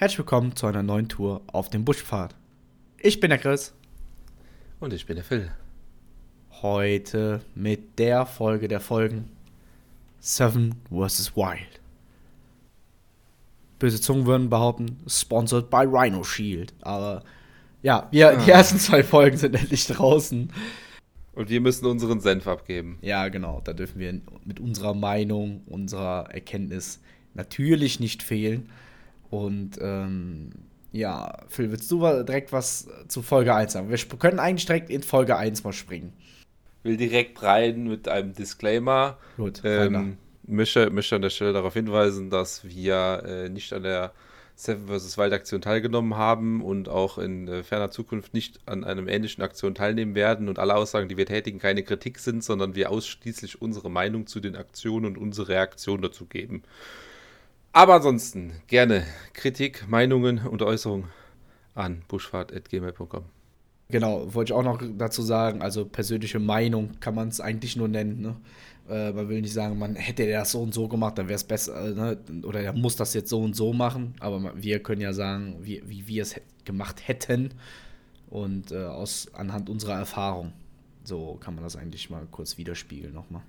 Herzlich willkommen zu einer neuen Tour auf dem Buschpfad. Ich bin der Chris. Und ich bin der Phil. Heute mit der Folge der Folgen Seven vs. Wild. Böse Zungen würden behaupten, sponsored by Rhino Shield. Aber ja, wir, die ah. ersten zwei Folgen sind endlich draußen. Und wir müssen unseren Senf abgeben. Ja, genau. Da dürfen wir mit unserer Meinung, unserer Erkenntnis natürlich nicht fehlen. Und ähm, ja, Phil, willst du direkt was zu Folge 1 sagen? Wir können eigentlich direkt in Folge 1 mal springen. Will direkt rein mit einem Disclaimer. Gut, ähm, möchte, möchte an der Stelle darauf hinweisen, dass wir äh, nicht an der Seven vs. Wild Aktion teilgenommen haben und auch in äh, ferner Zukunft nicht an einem ähnlichen Aktion teilnehmen werden und alle Aussagen, die wir tätigen, keine Kritik sind, sondern wir ausschließlich unsere Meinung zu den Aktionen und unsere Reaktion dazu geben. Aber ansonsten gerne Kritik, Meinungen und Äußerungen an buschfahrt.gmail.com. Genau, wollte ich auch noch dazu sagen, also persönliche Meinung kann man es eigentlich nur nennen. Ne? Äh, man will nicht sagen, man hätte das so und so gemacht, dann wäre es besser, äh, ne? oder er muss das jetzt so und so machen. Aber wir können ja sagen, wie, wie wir es gemacht hätten und äh, aus, anhand unserer Erfahrung. So kann man das eigentlich mal kurz widerspiegeln nochmal.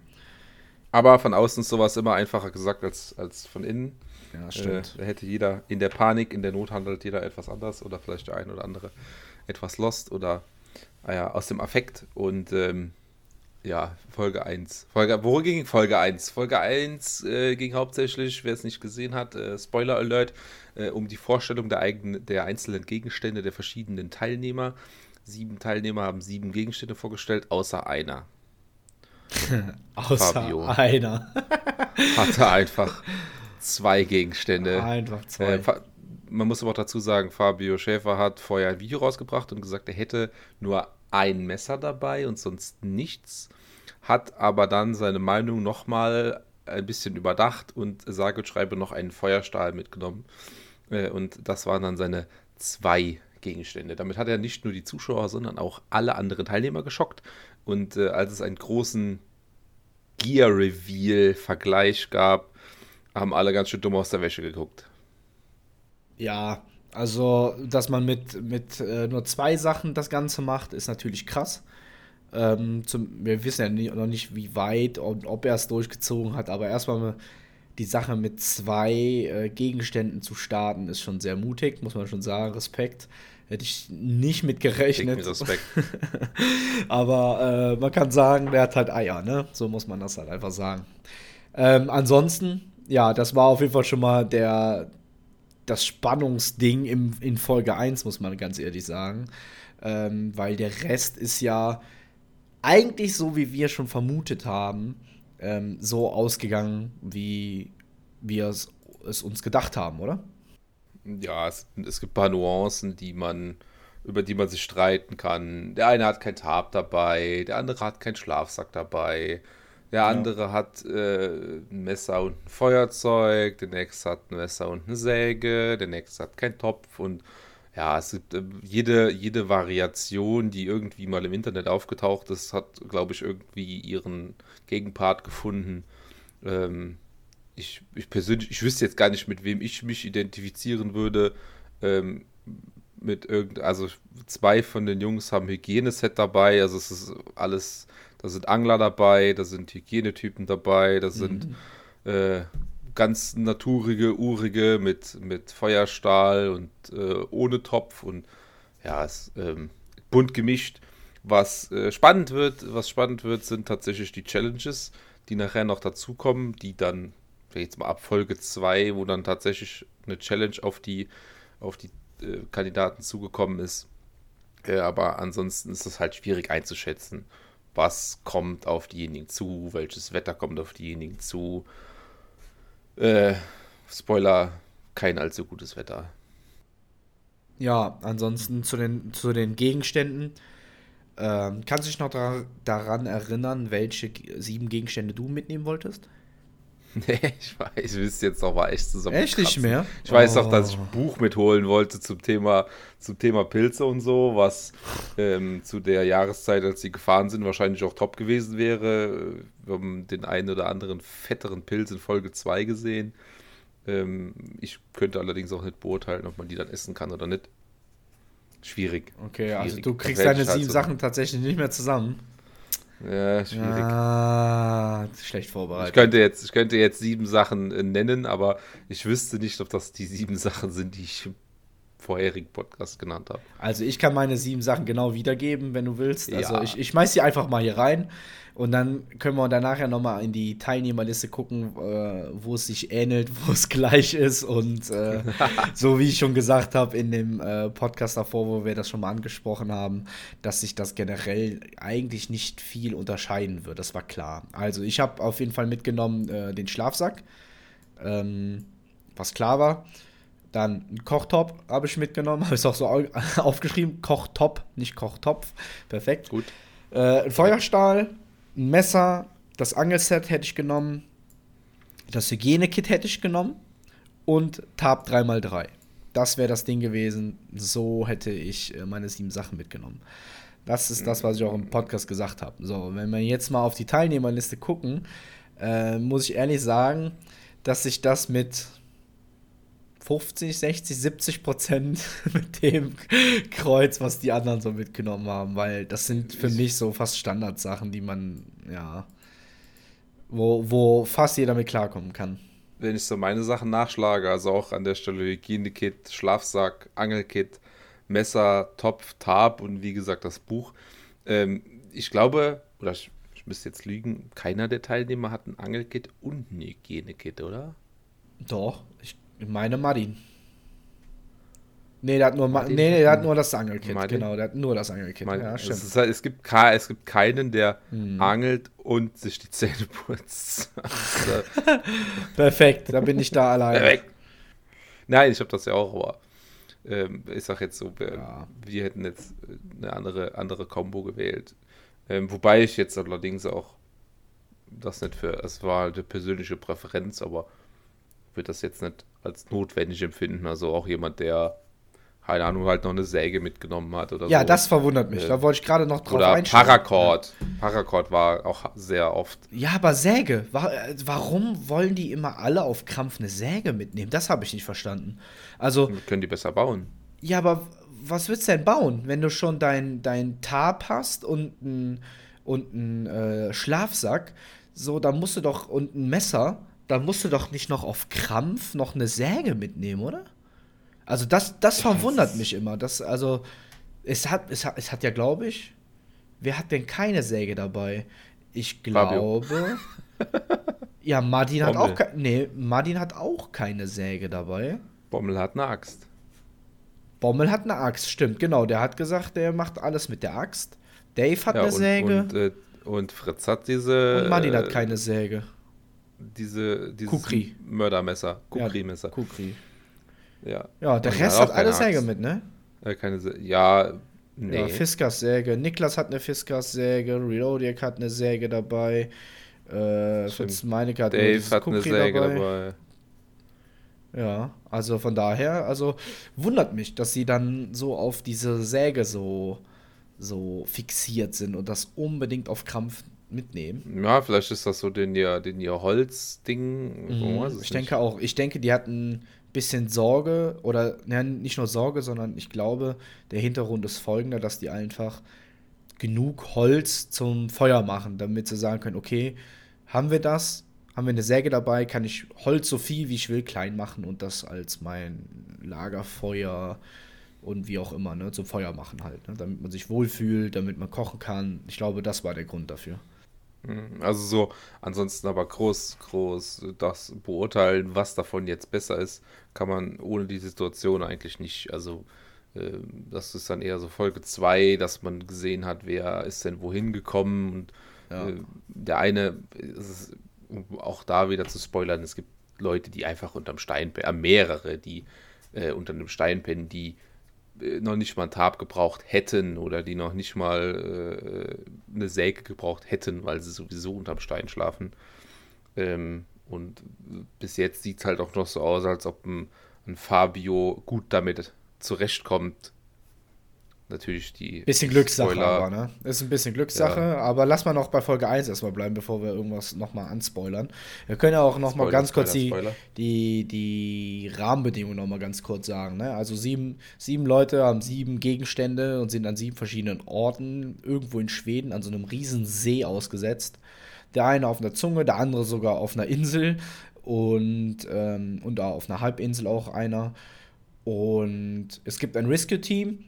Aber von außen ist sowas immer einfacher gesagt als, als von innen. Ja, stimmt. Äh, da hätte jeder in der Panik, in der Not handelt jeder etwas anders oder vielleicht der ein oder andere etwas lost oder ah ja, aus dem Affekt. Und ähm, ja, Folge 1. Folge, worum ging Folge 1? Folge 1 äh, ging hauptsächlich, wer es nicht gesehen hat, äh, Spoiler Alert, äh, um die Vorstellung der, eigenen, der einzelnen Gegenstände der verschiedenen Teilnehmer. Sieben Teilnehmer haben sieben Gegenstände vorgestellt, außer einer. außer Fabio einer. hatte einfach zwei Gegenstände. Einfach zwei. Äh, man muss aber auch dazu sagen, Fabio Schäfer hat vorher ein Video rausgebracht und gesagt, er hätte nur ein Messer dabei und sonst nichts, hat aber dann seine Meinung nochmal ein bisschen überdacht und sage und schreibe noch einen Feuerstahl mitgenommen. Äh, und das waren dann seine zwei Gegenstände. Damit hat er nicht nur die Zuschauer, sondern auch alle anderen Teilnehmer geschockt. Und äh, als es einen großen Gear-Reveal-Vergleich gab, haben alle ganz schön dumm aus der Wäsche geguckt. Ja, also, dass man mit, mit äh, nur zwei Sachen das Ganze macht, ist natürlich krass. Ähm, zum, wir wissen ja nie, noch nicht, wie weit und ob er es durchgezogen hat, aber erstmal die Sache mit zwei äh, Gegenständen zu starten, ist schon sehr mutig, muss man schon sagen. Respekt. Hätte ich nicht mit gerechnet. Respekt. aber äh, man kann sagen, der hat halt Eier, ne? So muss man das halt einfach sagen. Ähm, ansonsten, ja, das war auf jeden Fall schon mal der, das Spannungsding im, in Folge 1, muss man ganz ehrlich sagen. Ähm, weil der Rest ist ja eigentlich so, wie wir schon vermutet haben, ähm, so ausgegangen, wie wir es, es, uns gedacht haben, oder? Ja, es, es gibt ein paar Nuancen, die man, über die man sich streiten kann. Der eine hat kein Tarp dabei, der andere hat keinen Schlafsack dabei. Der andere ja. hat äh, ein Messer und ein Feuerzeug, der nächste hat ein Messer und eine Säge, der nächste hat keinen Topf und ja, es gibt äh, jede, jede Variation, die irgendwie mal im Internet aufgetaucht ist, hat, glaube ich, irgendwie ihren Gegenpart gefunden. Ähm, ich, ich persönlich, ich wüsste jetzt gar nicht, mit wem ich mich identifizieren würde. Ähm, mit irgend, also zwei von den Jungs haben Hygieneset dabei, also es ist alles da sind Angler dabei, da sind Hygienetypen dabei, da sind mhm. äh, ganz naturige, urige mit, mit Feuerstahl und äh, ohne Topf und ja, es ähm, bunt gemischt. Was äh, spannend wird, was spannend wird, sind tatsächlich die Challenges, die nachher noch dazukommen, die dann, jetzt mal ab Folge 2, wo dann tatsächlich eine Challenge auf die, auf die äh, Kandidaten zugekommen ist. Äh, aber ansonsten ist es halt schwierig einzuschätzen was kommt auf diejenigen zu, welches Wetter kommt auf diejenigen zu. Äh, Spoiler, kein allzu gutes Wetter. Ja, ansonsten zu den, zu den Gegenständen. Ähm, kannst du dich noch da, daran erinnern, welche sieben Gegenstände du mitnehmen wolltest? Nee, ich weiß, ich wüsste jetzt noch mal echt zusammen. Echt nicht mehr? Ich weiß oh. auch, dass ich ein Buch mitholen wollte zum Thema, zum Thema Pilze und so, was ähm, zu der Jahreszeit, als sie gefahren sind, wahrscheinlich auch top gewesen wäre. Wir haben den einen oder anderen fetteren Pilz in Folge 2 gesehen. Ähm, ich könnte allerdings auch nicht beurteilen, ob man die dann essen kann oder nicht. Schwierig. Okay, also Schwierig. du Da kriegst deine halt sieben so- Sachen tatsächlich nicht mehr zusammen. Ja, schwierig. Ah, schlecht Ich vorbereitet. könnte, jetzt, ich könnte jetzt sieben Sachen äh, nennen, aber ich wüsste nicht, ob das die sieben Sachen sind, die ich vorherigen Podcast genannt habe. Also ich kann meine sieben Sachen genau wiedergeben, wenn du willst. Also Ja. ich, ich schmeiß die einfach mal hier rein und dann können wir dann nachher nochmal in die Teilnehmerliste gucken, äh, wo es sich ähnelt, wo es gleich ist und äh, so wie ich schon gesagt habe in dem äh, Podcast davor, wo wir das schon mal angesprochen haben, dass sich das generell eigentlich nicht viel unterscheiden wird. Das war klar. Also ich habe auf jeden Fall mitgenommen äh, den Schlafsack, ähm, was klar war. Dann ein Kochtopf habe ich mitgenommen, habe ich auch so au- aufgeschrieben. Kochtop, nicht Kochtopf. Perfekt. Gut. Äh, ein Feuerstahl, ein Messer, das Angelset hätte ich genommen, das Hygienekit hätte ich genommen und Tab 3x3. Das wäre das Ding gewesen. So hätte ich äh, meine sieben Sachen mitgenommen. Das ist das, was ich auch im Podcast gesagt habe. So, wenn wir jetzt mal auf die Teilnehmerliste gucken, äh, muss ich ehrlich sagen, dass sich das mit 50, 60, 70 Prozent mit dem Kreuz, was die anderen so mitgenommen haben, weil das sind für Ich- mich so fast Standardsachen, die man, ja, wo, wo fast jeder mit klarkommen kann. Wenn ich so meine Sachen nachschlage, also auch an der Stelle Hygienekit, Schlafsack, Angelkit, Messer, Topf, Tab und wie gesagt das Buch. Ähm, ich glaube, oder ich, ich müsste jetzt lügen, keiner der Teilnehmer hat ein Angelkit und ein Hygienekit, oder? Doch, ich meine Martin. Nee, der hat nur, Ma Martin nee, der hat nur das Angelkit. Martin? Genau, der hat nur das Angelkit. Mein, ja, es, stimmt. ist, halt- es, gibt, es gibt keinen, der Hm. angelt und sich die Zähne putzt. Also, Perfekt, da bin ich da alleine. Weg. Nein, ich habe das ja auch, aber ähm, ich sag jetzt so, wir, Ja. wir hätten jetzt äh, eine andere, andere Combo gewählt. Ähm, wobei ich jetzt allerdings auch das nicht für, es war halt eine persönliche Präferenz, aber würde das jetzt nicht als notwendig empfinden. Also auch jemand, der, keine Ahnung, halt noch eine Säge mitgenommen hat oder Ja, so. das verwundert mich. Äh, Da wollte ich gerade noch drauf Oder einsteigen. Paracord. Paracord war auch sehr oft. Ja, aber Säge. Äh, Warum wollen die immer alle auf Krampf eine Säge mitnehmen? Das habe ich nicht verstanden. Also, Können die besser bauen. ja, aber was willst du denn bauen, wenn du schon dein, dein Tab hast und ein, und ein äh, Schlafsack? So, dann musst du doch, und ein Messer, dann musst du doch nicht noch auf Krampf noch eine Säge mitnehmen, oder? Also, das, das verwundert mich immer. Das, also, es hat, es hat, es hat ja, glaube ich, wer hat denn keine Säge dabei? Ich Fabio. glaube. ja, Martin hat Bommel. auch keine. Nee, Martin hat auch keine Säge dabei. Bommel hat eine Axt. Bommel hat eine Axt, stimmt, genau. Der hat gesagt, der macht alles mit der Axt. Dave hat Ja, eine und, Säge Und, äh, und Fritz hat diese. und Martin hat äh, keine Säge. Diese, dieses Kukri. Mördermesser. Kukri-Messer. Kukri. Ja. Ja, der Und Rest hat alle keine Säge Axt. mit, ne? Äh, keine Sä ja, nee. Ja, Fiskars-Säge. Niklas hat eine Fiskars-Säge. Reloadic hat eine Säge dabei. Äh. Fritz Meinecke hat Dave hat eine Kukri Säge dabei. dabei. Ja, also von daher, also wundert mich, dass sie dann so auf diese Säge so, so fixiert sind und das unbedingt auf Krampf mitnehmen. Ja, vielleicht ist das so den ihr, den ihr Holzding. Mhm. Ich nicht. denke auch. Ich denke, die hatten ein bisschen Sorge oder ja, nicht nur Sorge, sondern ich glaube, der Hintergrund ist folgender, dass die einfach genug Holz zum Feuer machen, damit sie sagen können, okay, haben wir das? Haben wir eine Säge dabei? Kann ich Holz so viel wie ich will klein machen und das als mein Lagerfeuer und wie auch immer, ne, zum Feuer machen halt, ne, damit man sich wohlfühlt, damit man kochen kann. Ich glaube, das war der Grund dafür. Mhm. Also so, ansonsten aber groß, groß das beurteilen, was davon jetzt besser ist, kann man ohne die Situation eigentlich nicht. Also äh, das ist dann eher so Folge 2, dass man gesehen hat, wer ist denn wohin gekommen und Ja. äh, der eine, ist, um auch da wieder zu spoilern, es gibt Leute, die einfach unterm Stein, äh, mehrere, die äh, unter einem Stein pennen, die noch nicht mal einen Tab gebraucht hätten oder die noch nicht mal äh, eine Säge gebraucht hätten, weil sie sowieso unterm Stein schlafen. Ähm, und bis jetzt sieht es halt auch noch so aus, als ob ein, ein Fabio gut damit zurechtkommt, natürlich die. Bisschen Glückssache, Spoiler. aber, ne? Ist ein bisschen Glückssache, ja. aber lass mal noch bei Folge 1 erstmal bleiben, bevor wir irgendwas nochmal anspoilern. Wir können ja auch nochmal ganz kurz die, die, die Rahmenbedingungen nochmal ganz kurz sagen. Ne? Also sieben, sieben Leute haben sieben Gegenstände und sind an sieben verschiedenen Orten irgendwo in Schweden an so einem riesen See ausgesetzt. Der eine auf einer Zunge, der andere sogar auf einer Insel und, ähm, und auf einer Halbinsel auch einer. Und es gibt ein Rescue-Team,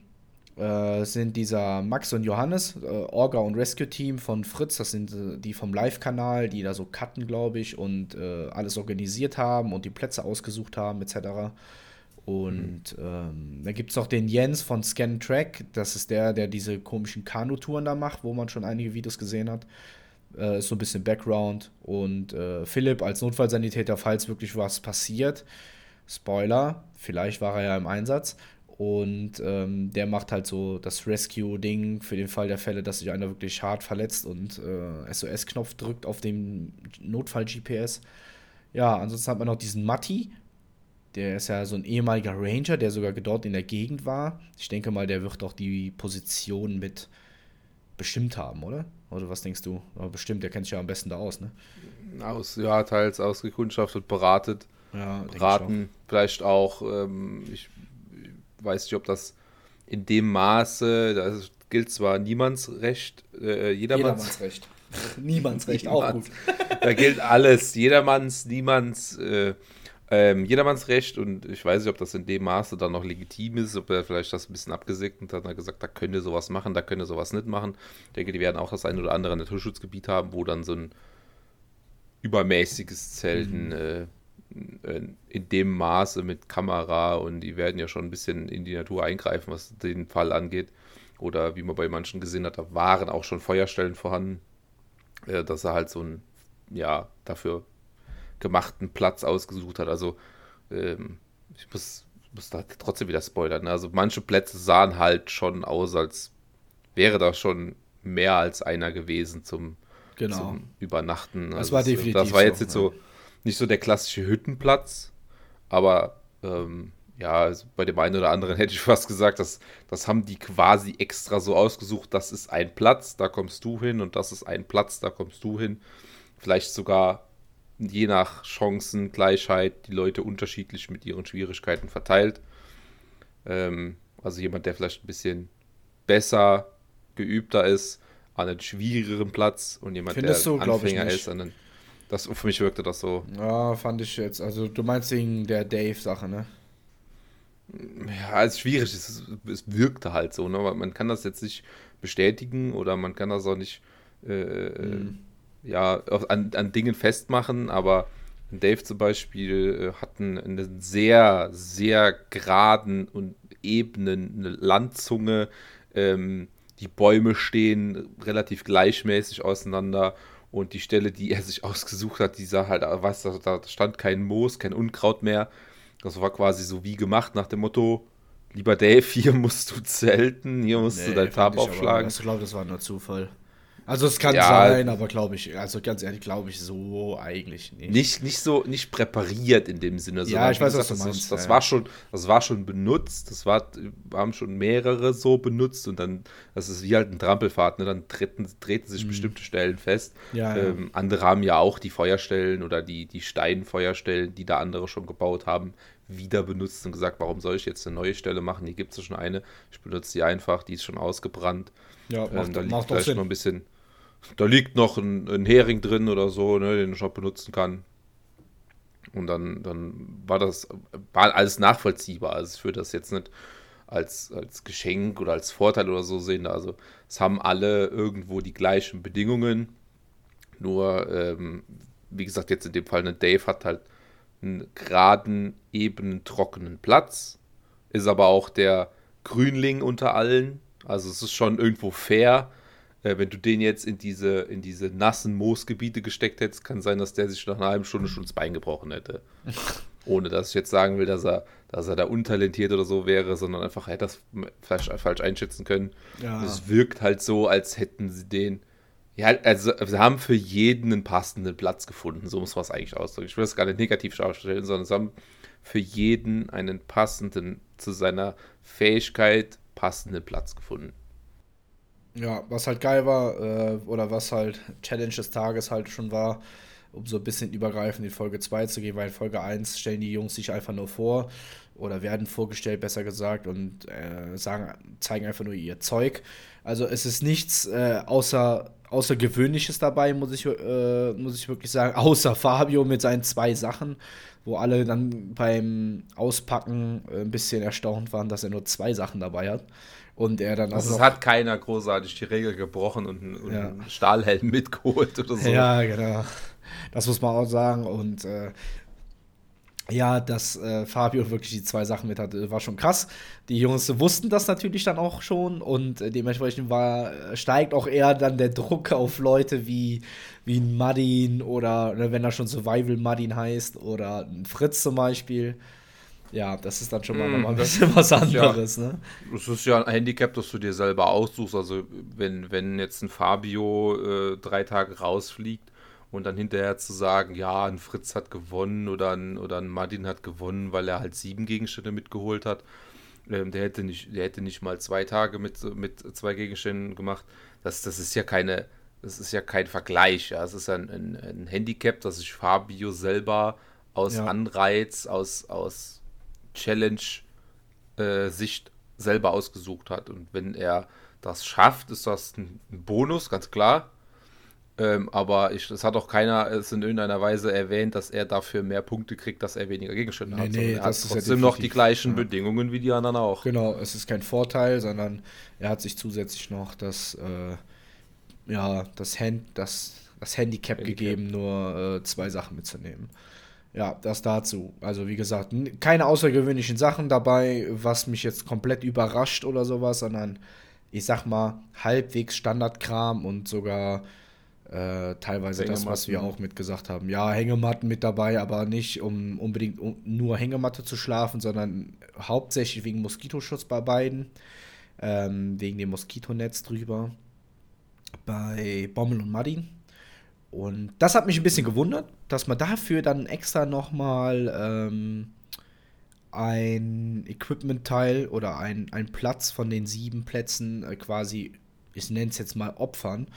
äh, sind dieser Max und Johannes, äh, Orga und Rescue Team von Fritz, das sind äh, die vom Live-Kanal, die da so cutten, glaube ich, und äh, alles organisiert haben und die Plätze ausgesucht haben, etc. Und mhm. ähm, da gibt es noch den Jens von Scan Track, das ist der, der diese komischen Kanutouren da macht, wo man schon einige Videos gesehen hat. Äh, ist so ein bisschen Background. Und äh, Philipp als Notfallsanitäter, falls wirklich was passiert. Spoiler, vielleicht war er ja im Einsatz. Und ähm, der macht halt so das Rescue-Ding für den Fall der Fälle, dass sich einer wirklich hart verletzt und äh, SOS-Knopf drückt auf dem Notfall-GPS. Ja, ansonsten hat man noch diesen Matti. Der ist ja so ein ehemaliger Ranger, der sogar dort in der Gegend war. Ich denke mal, der wird auch die Position mit bestimmt haben, oder? Oder was denkst du? Aber bestimmt, der kennt sich ja am besten da aus, ne? Aus, ja, teils ausgekundschaftet, beratet. Ja, beraten, vielleicht auch, ähm, ich weiß nicht, ob das in dem Maße, da gilt zwar Niemandsrecht, äh, jedermanns, Recht. Niemandsrecht, auch gut. Da gilt alles, jedermanns, niemands, äh, ähm, jedermanns Recht und ich weiß nicht, ob das in dem Maße dann noch legitim ist, ob er vielleicht das ein bisschen abgesegnet hat und hat gesagt, da könnt ihr sowas machen, da könnt ihr sowas nicht machen. Ich denke, die werden auch das ein oder andere Naturschutzgebiet haben, wo dann so ein übermäßiges Zelten mhm. äh, in dem Maße mit Kamera und die werden ja schon ein bisschen in die Natur eingreifen, was den Fall angeht. Oder wie man bei manchen gesehen hat, da waren auch schon Feuerstellen vorhanden, äh, dass er halt so einen, ja, dafür gemachten Platz ausgesucht hat. Also, ähm, ich muss, muss da trotzdem wieder spoilern. Ne? Also, manche Plätze sahen halt schon aus, als wäre da schon mehr als einer gewesen zum, genau. zum Übernachten. Das also, war definitiv. Das war jetzt so, nicht so. Nicht so der klassische Hüttenplatz, aber ähm, ja, also bei dem einen oder anderen hätte ich fast gesagt, dass, das haben die quasi extra so ausgesucht, das ist ein Platz, da kommst du hin und das ist ein Platz, da kommst du hin. Vielleicht sogar je nach Chancengleichheit die Leute unterschiedlich mit ihren Schwierigkeiten verteilt. Ähm, also jemand, der vielleicht ein bisschen besser geübter ist, an einem schwierigeren Platz und jemand, Findest der du, Anfänger ist, an einem das, für mich wirkte das so. Ja, fand ich jetzt. Also, du meinst wegen der Dave-Sache, ne? Ja, es ist schwierig. Es, es wirkte halt so, ne? Man kann das jetzt nicht bestätigen oder man kann das auch nicht äh, mhm. ja, an, an Dingen festmachen, aber Dave zum Beispiel äh, hat eine sehr, sehr geraden und ebenen Landzunge. Ähm, die Bäume stehen relativ gleichmäßig auseinander und die Stelle, die er sich ausgesucht hat, die sah halt, weißt du, da stand kein Moos, kein Unkraut mehr. Das war quasi so wie gemacht nach dem Motto, lieber Dave, hier musst du zelten, hier musst nee, du dein Tab aufschlagen. ich glaube, das war nur Zufall. Also es kann ja, sein, aber glaube ich, also ganz ehrlich, glaube ich so eigentlich nicht. nicht. Nicht so, nicht präpariert in dem Sinne. Ja, ich weiß, gesagt, was du meinst. Das, das ja. war schon, das war schon benutzt, das war, haben schon mehrere so benutzt und dann, das ist wie halt ein Trampelfahrt, ne? dann treten, treten sich mhm. bestimmte Stellen fest. Ja, ähm, andere haben ja auch die Feuerstellen oder die, die Steinfeuerstellen, die da andere schon gebaut haben, wieder benutzt und gesagt, warum soll ich jetzt eine neue Stelle machen? Hier gibt es schon eine. Ich benutze die einfach, die ist schon ausgebrannt. Ja, macht, ähm, da liegt vielleicht noch ein bisschen da liegt noch ein, ein Hering drin oder so, ne, den ich noch benutzen kann. Und dann, dann war das war alles nachvollziehbar. Also ich würde das jetzt nicht als, als Geschenk oder als Vorteil oder so sehen. Also es haben alle irgendwo die gleichen Bedingungen. Nur, ähm, wie gesagt, jetzt in dem Fall, ne, Dave hat halt einen geraden, ebenen, trockenen Platz. Ist aber auch der Grünling unter allen. Also es ist schon irgendwo fair äh, wenn du den jetzt in diese, in diese nassen Moosgebiete gesteckt hättest, kann sein, dass der sich nach einer halben Stunde schon das Bein gebrochen hätte. Ohne dass ich jetzt sagen will, dass er, dass er da untalentiert oder so wäre, sondern einfach hätte das falsch, falsch einschätzen können. Ja. Es wirkt halt so, als hätten sie den. Ja, also sie haben für jeden einen passenden Platz gefunden, so muss man es eigentlich ausdrücken. Ich will das gar nicht negativ darstellen, sondern sie haben für jeden einen passenden zu seiner Fähigkeit passenden Platz gefunden. Ja, was halt geil war, äh, oder was halt Challenge des Tages halt schon war, um so ein bisschen übergreifend in Folge 2 zu gehen, weil in Folge 1 stellen die Jungs sich einfach nur vor oder werden vorgestellt, besser gesagt, und äh, sagen, zeigen einfach nur ihr Zeug. Also es ist nichts äh, außer, Außergewöhnliches dabei, muss ich, äh, muss ich wirklich sagen, außer Fabio mit seinen zwei Sachen, wo alle dann beim Auspacken äh, ein bisschen erstaunt waren, dass er nur zwei Sachen dabei hat. Und er dann also auch. Es hat keiner großartig die Regel gebrochen und, einen, ja. einen Stahlhelm mitgeholt oder so. Ja, genau. Das muss man auch sagen. Und äh, ja, dass äh, Fabio wirklich die zwei Sachen mit hatte, war schon krass. Die Jungs wussten das natürlich dann auch schon und äh, dementsprechend war, steigt auch eher dann der Druck auf Leute wie, wie ein Madin oder ne, wenn er schon Survival Madin heißt oder ein Fritz zum Beispiel. Ja, das ist dann schon mal, mm, ein bisschen was anderes. Ja, ne? Das ist ja ein Handicap, das du dir selber aussuchst. Also, wenn, wenn jetzt ein Fabio äh, drei Tage rausfliegt, und dann hinterher zu sagen, ja, ein Fritz hat gewonnen oder ein, oder ein Martin hat gewonnen, weil er halt sieben Gegenstände mitgeholt hat. Ähm, der, hätte nicht, der hätte nicht mal zwei Tage mit, mit zwei Gegenständen gemacht. Das, das ist ja keine, das ist ja kein Vergleich. Ja. Es ist ein, ein, ein Handicap, das sich Fabio selber aus ja. Anreiz, aus, aus Challenge-Sicht äh, selber ausgesucht hat. Und wenn er das schafft, ist das ein Bonus, ganz klar. Ähm, aber ich, es hat auch keiner es in irgendeiner Weise erwähnt, dass er dafür mehr Punkte kriegt, dass er weniger Gegenstände nee, hat. Nee, er hat trotzdem ja noch die gleichen ja. Bedingungen wie die anderen auch. Genau, es ist kein Vorteil, sondern er hat sich zusätzlich noch das, äh, ja, das, Hand, das, das Handicap, Handicap. gegeben, nur äh, zwei Sachen mitzunehmen. Ja, das dazu. Also wie gesagt, keine außergewöhnlichen Sachen dabei, was mich jetzt komplett überrascht oder sowas, sondern ich sag mal halbwegs Standardkram und sogar äh, teilweise das, was wir auch mitgesagt haben. Ja, Hängematten mit dabei, aber nicht um unbedingt um nur Hängematte zu schlafen, sondern hauptsächlich wegen Moskitoschutz bei beiden. Ähm, wegen dem Moskitonetz drüber. Bei Bommel und Martin. Und das hat mich ein bisschen gewundert, dass man dafür dann extra nochmal ähm, ein Equipment-Teil oder ein, ein Platz von den sieben Plätzen äh, quasi, ich nenne es jetzt mal opfern,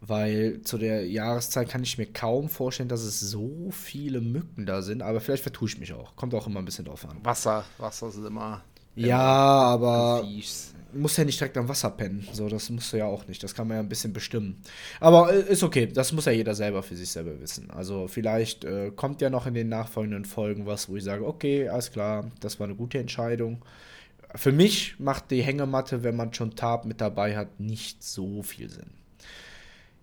weil zu der Jahreszeit kann ich mir kaum vorstellen, dass es so viele Mücken da sind, aber vielleicht vertue ich mich auch. Kommt auch immer ein bisschen drauf an. Wasser, Wasser ist immer. Ja, aber muss ja nicht direkt am Wasser pennen. So, das musst du ja auch nicht. Das kann man ja ein bisschen bestimmen. Aber äh, ist okay. Das muss ja jeder selber für sich selber wissen. Also vielleicht äh, kommt ja noch in den nachfolgenden Folgen was, wo ich sage, okay, alles klar, das war eine gute Entscheidung. Für mich macht die Hängematte, wenn man schon Tab mit dabei hat, nicht so viel Sinn.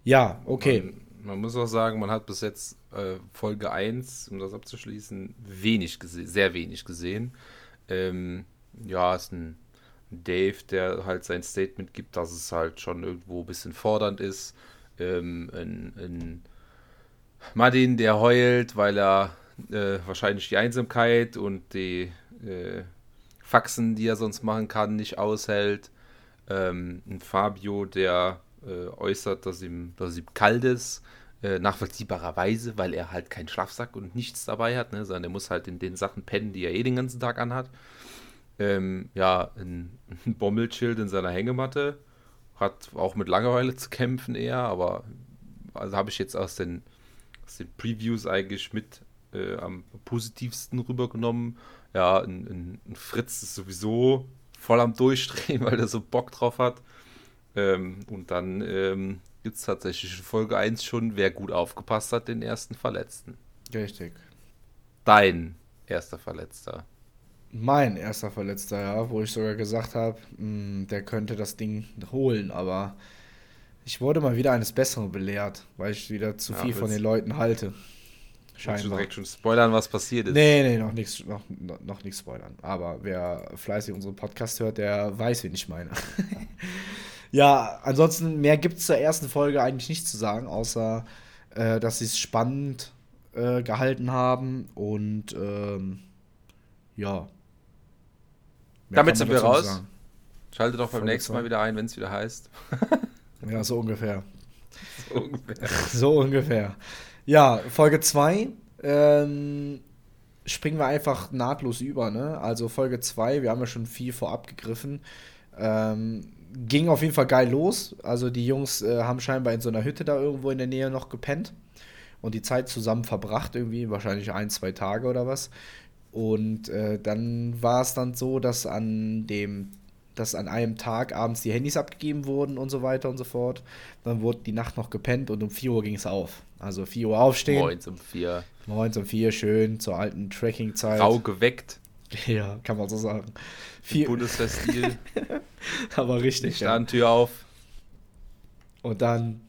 Ja, okay. Man, man, muss auch sagen, man hat bis jetzt äh, Folge 1, um das abzuschließen, wenig gesehen, sehr wenig gesehen. Ähm, ja, ist ein Dave, der halt sein Statement gibt, dass es halt schon irgendwo ein bisschen fordernd ist. Ähm, ein, ein Martin, der heult, weil er äh, wahrscheinlich die Einsamkeit und die äh, Faxen, die er sonst machen kann, nicht aushält. Ähm, ein Fabio, der äh, äußert, dass ihm, dass ihm kalt ist. Äh, nachvollziehbarerweise, weil er halt keinen Schlafsack und nichts dabei hat, ne, sondern er muss halt in den Sachen pennen, die er eh den ganzen Tag anhat. Ähm, ja, ein, ein Bommelschild in seiner Hängematte. Hat auch mit Langeweile zu kämpfen eher, aber also habe ich jetzt aus den, aus den Previews eigentlich mit äh, am positivsten rübergenommen. Ja, ein, ein, ein, Fritz ist sowieso voll am Durchdrehen, weil er so Bock drauf hat. Ähm, und dann ähm, gibt es tatsächlich in Folge 1 schon, wer gut aufgepasst hat, den ersten Verletzten. Richtig. Dein erster Verletzter. Mein erster Verletzter, ja, wo ich sogar gesagt habe, hm, der könnte das Ding holen, aber ich wurde mal wieder eines Besseren belehrt, weil ich wieder zu ja, viel von den Leuten halte. Scheinbar. Du direkt schon spoilern, was passiert ist. Nee, nee, noch nichts noch, noch nichts spoilern. Aber wer fleißig unseren Podcast hört, der weiß, wen ich meine. Ja, ansonsten mehr gibt es zur ersten Folge eigentlich nicht zu sagen, außer äh, dass sie es spannend äh, gehalten haben und ähm, ja. Mehr Damit sind wir raus. Sagen. Schalte doch beim Folge nächsten Mal wieder ein, wenn es wieder heißt. ja, so ungefähr. So ungefähr. so ungefähr. Ja, Folge 2. Ähm, springen wir einfach nahtlos über, ne? Also Folge 2, wir haben ja schon viel vorab gegriffen Ähm, ging auf jeden Fall geil los. Also die Jungs äh, haben scheinbar in so einer Hütte da irgendwo in der Nähe noch gepennt und die Zeit zusammen verbracht, irgendwie, wahrscheinlich ein, zwei Tage oder was. Und äh, dann war es dann so, dass an dem, dass an einem Tag abends die Handys abgegeben wurden und so weiter und so fort. Dann wurde die Nacht noch gepennt und um 4 Uhr ging es auf. Also 4 Uhr aufstehen. Moins um 4. Moins um 4, schön zur alten Tracking-Zeit. Grau geweckt. Ja, kann man so sagen. Bundeswehrstil. Aber richtig. Standtür ja. auf. Und dann,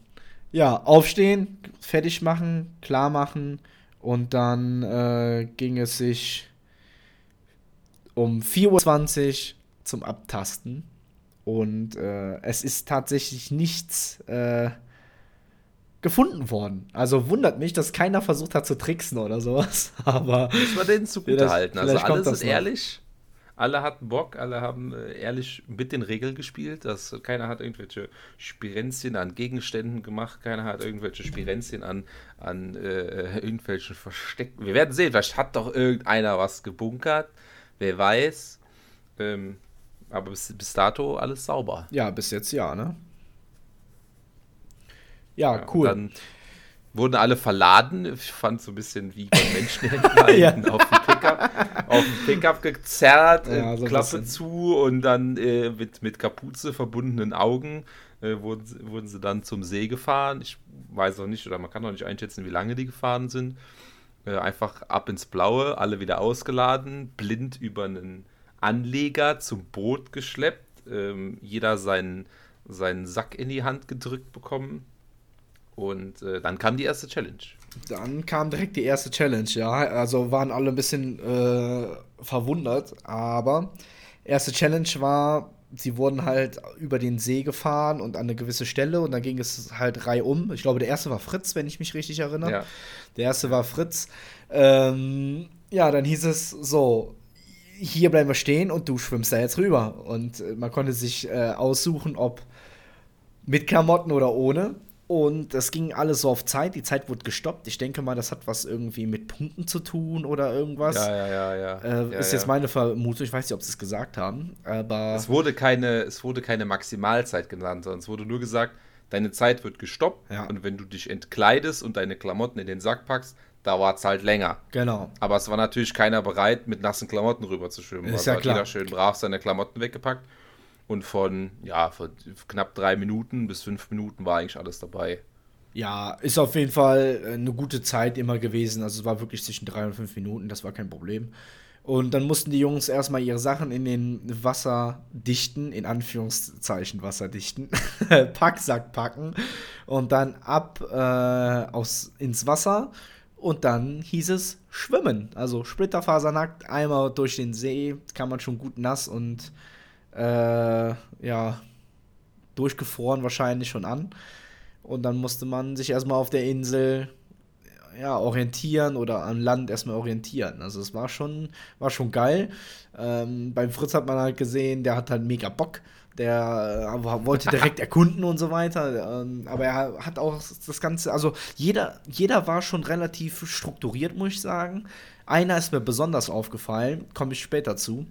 ja, aufstehen, fertig machen, klar machen. Und dann äh, ging es sich um 4.20 Uhr zum Abtasten. Und äh, es ist tatsächlich nichts äh, gefunden worden. Also wundert mich, dass keiner versucht hat zu tricksen oder sowas. Aber. Muss man denen zugute halten. Also alle sind ehrlich. Alle hatten Bock, alle haben äh, ehrlich mit den Regeln gespielt. Das, keiner hat irgendwelche Spirenzien an Gegenständen gemacht, keiner hat irgendwelche Spirenzien an, an äh, irgendwelchen Verstecken. Wir werden sehen, vielleicht hat doch irgendeiner was gebunkert. Wer weiß. Ähm, aber bis, bis dato alles sauber. Ja, bis jetzt ja, ne? Ja, ja cool. Dann wurden alle verladen. Ich fand so ein bisschen wie bei Menschenhänden ja. auf dem Pickup, auf dem Pickup gezerrt, ja, so Klappe zu und dann äh, mit, mit Kapuze verbundenen Augen äh, wurden, wurden sie dann zum See gefahren. Ich weiß auch nicht, oder man kann auch nicht einschätzen, wie lange die gefahren sind. Äh, einfach ab ins Blaue, alle wieder ausgeladen, blind über einen Anleger zum Boot geschleppt, ähm, jeder seinen, seinen Sack in die Hand gedrückt bekommen und äh, dann kam die erste Challenge. Dann kam direkt die erste Challenge, ja. Also waren alle ein bisschen äh, verwundert, aber erste Challenge war, sie wurden halt über den See gefahren und an eine gewisse Stelle und dann ging es halt reihum. Ich glaube, der erste war Fritz, wenn ich mich richtig erinnere. Ja. Der erste war Fritz. Ähm, ja, dann hieß es so, hier bleiben wir stehen und du schwimmst da jetzt rüber. Und äh, man konnte sich äh, aussuchen, ob mit Klamotten oder ohne. Und das ging alles so auf Zeit. Die Zeit wurde gestoppt. Ich denke mal, das hat was irgendwie mit Punkten zu tun oder irgendwas. Ja, ja, ja, ja. Äh, ja ist ja. jetzt meine Vermutung. Ich weiß nicht, ob sie es gesagt haben. Aber es wurde keine, es wurde keine Maximalzeit genannt, sondern es wurde nur gesagt, deine Zeit wird gestoppt. Ja. Und wenn du dich entkleidest und deine Klamotten in den Sack packst, dauert es halt länger. Genau. Aber es war natürlich keiner bereit, mit nassen Klamotten rüber zu schwimmen. Ist also ja hat klar. jeder schön brav seine Klamotten weggepackt. Und von, ja, von knapp drei Minuten bis fünf Minuten war eigentlich alles dabei. Ja, ist auf jeden Fall äh, eine gute Zeit immer gewesen. Also es war wirklich zwischen drei und fünf Minuten, das war kein Problem. Und dann mussten die Jungs erstmal ihre Sachen in den wasserdichten, in Anführungszeichen wasserdichten, Packsack packen und dann ab äh, aus, ins Wasser. Und dann hieß es schwimmen. Also splitterfasernackt, einmal durch den See, kann man schon gut nass und äh, ja, durchgefroren wahrscheinlich schon an. Und dann musste man sich erstmal auf der Insel ja, orientieren oder an Land erstmal orientieren. Also es war schon, war schon geil. Ähm, beim Fritz hat man halt gesehen, der hat halt mega Bock. Der äh, wollte direkt erkunden und so weiter. Ähm, aber er hat auch das Ganze, also jeder, jeder war schon relativ strukturiert, muss ich sagen. Einer ist mir besonders aufgefallen, komme ich später zu.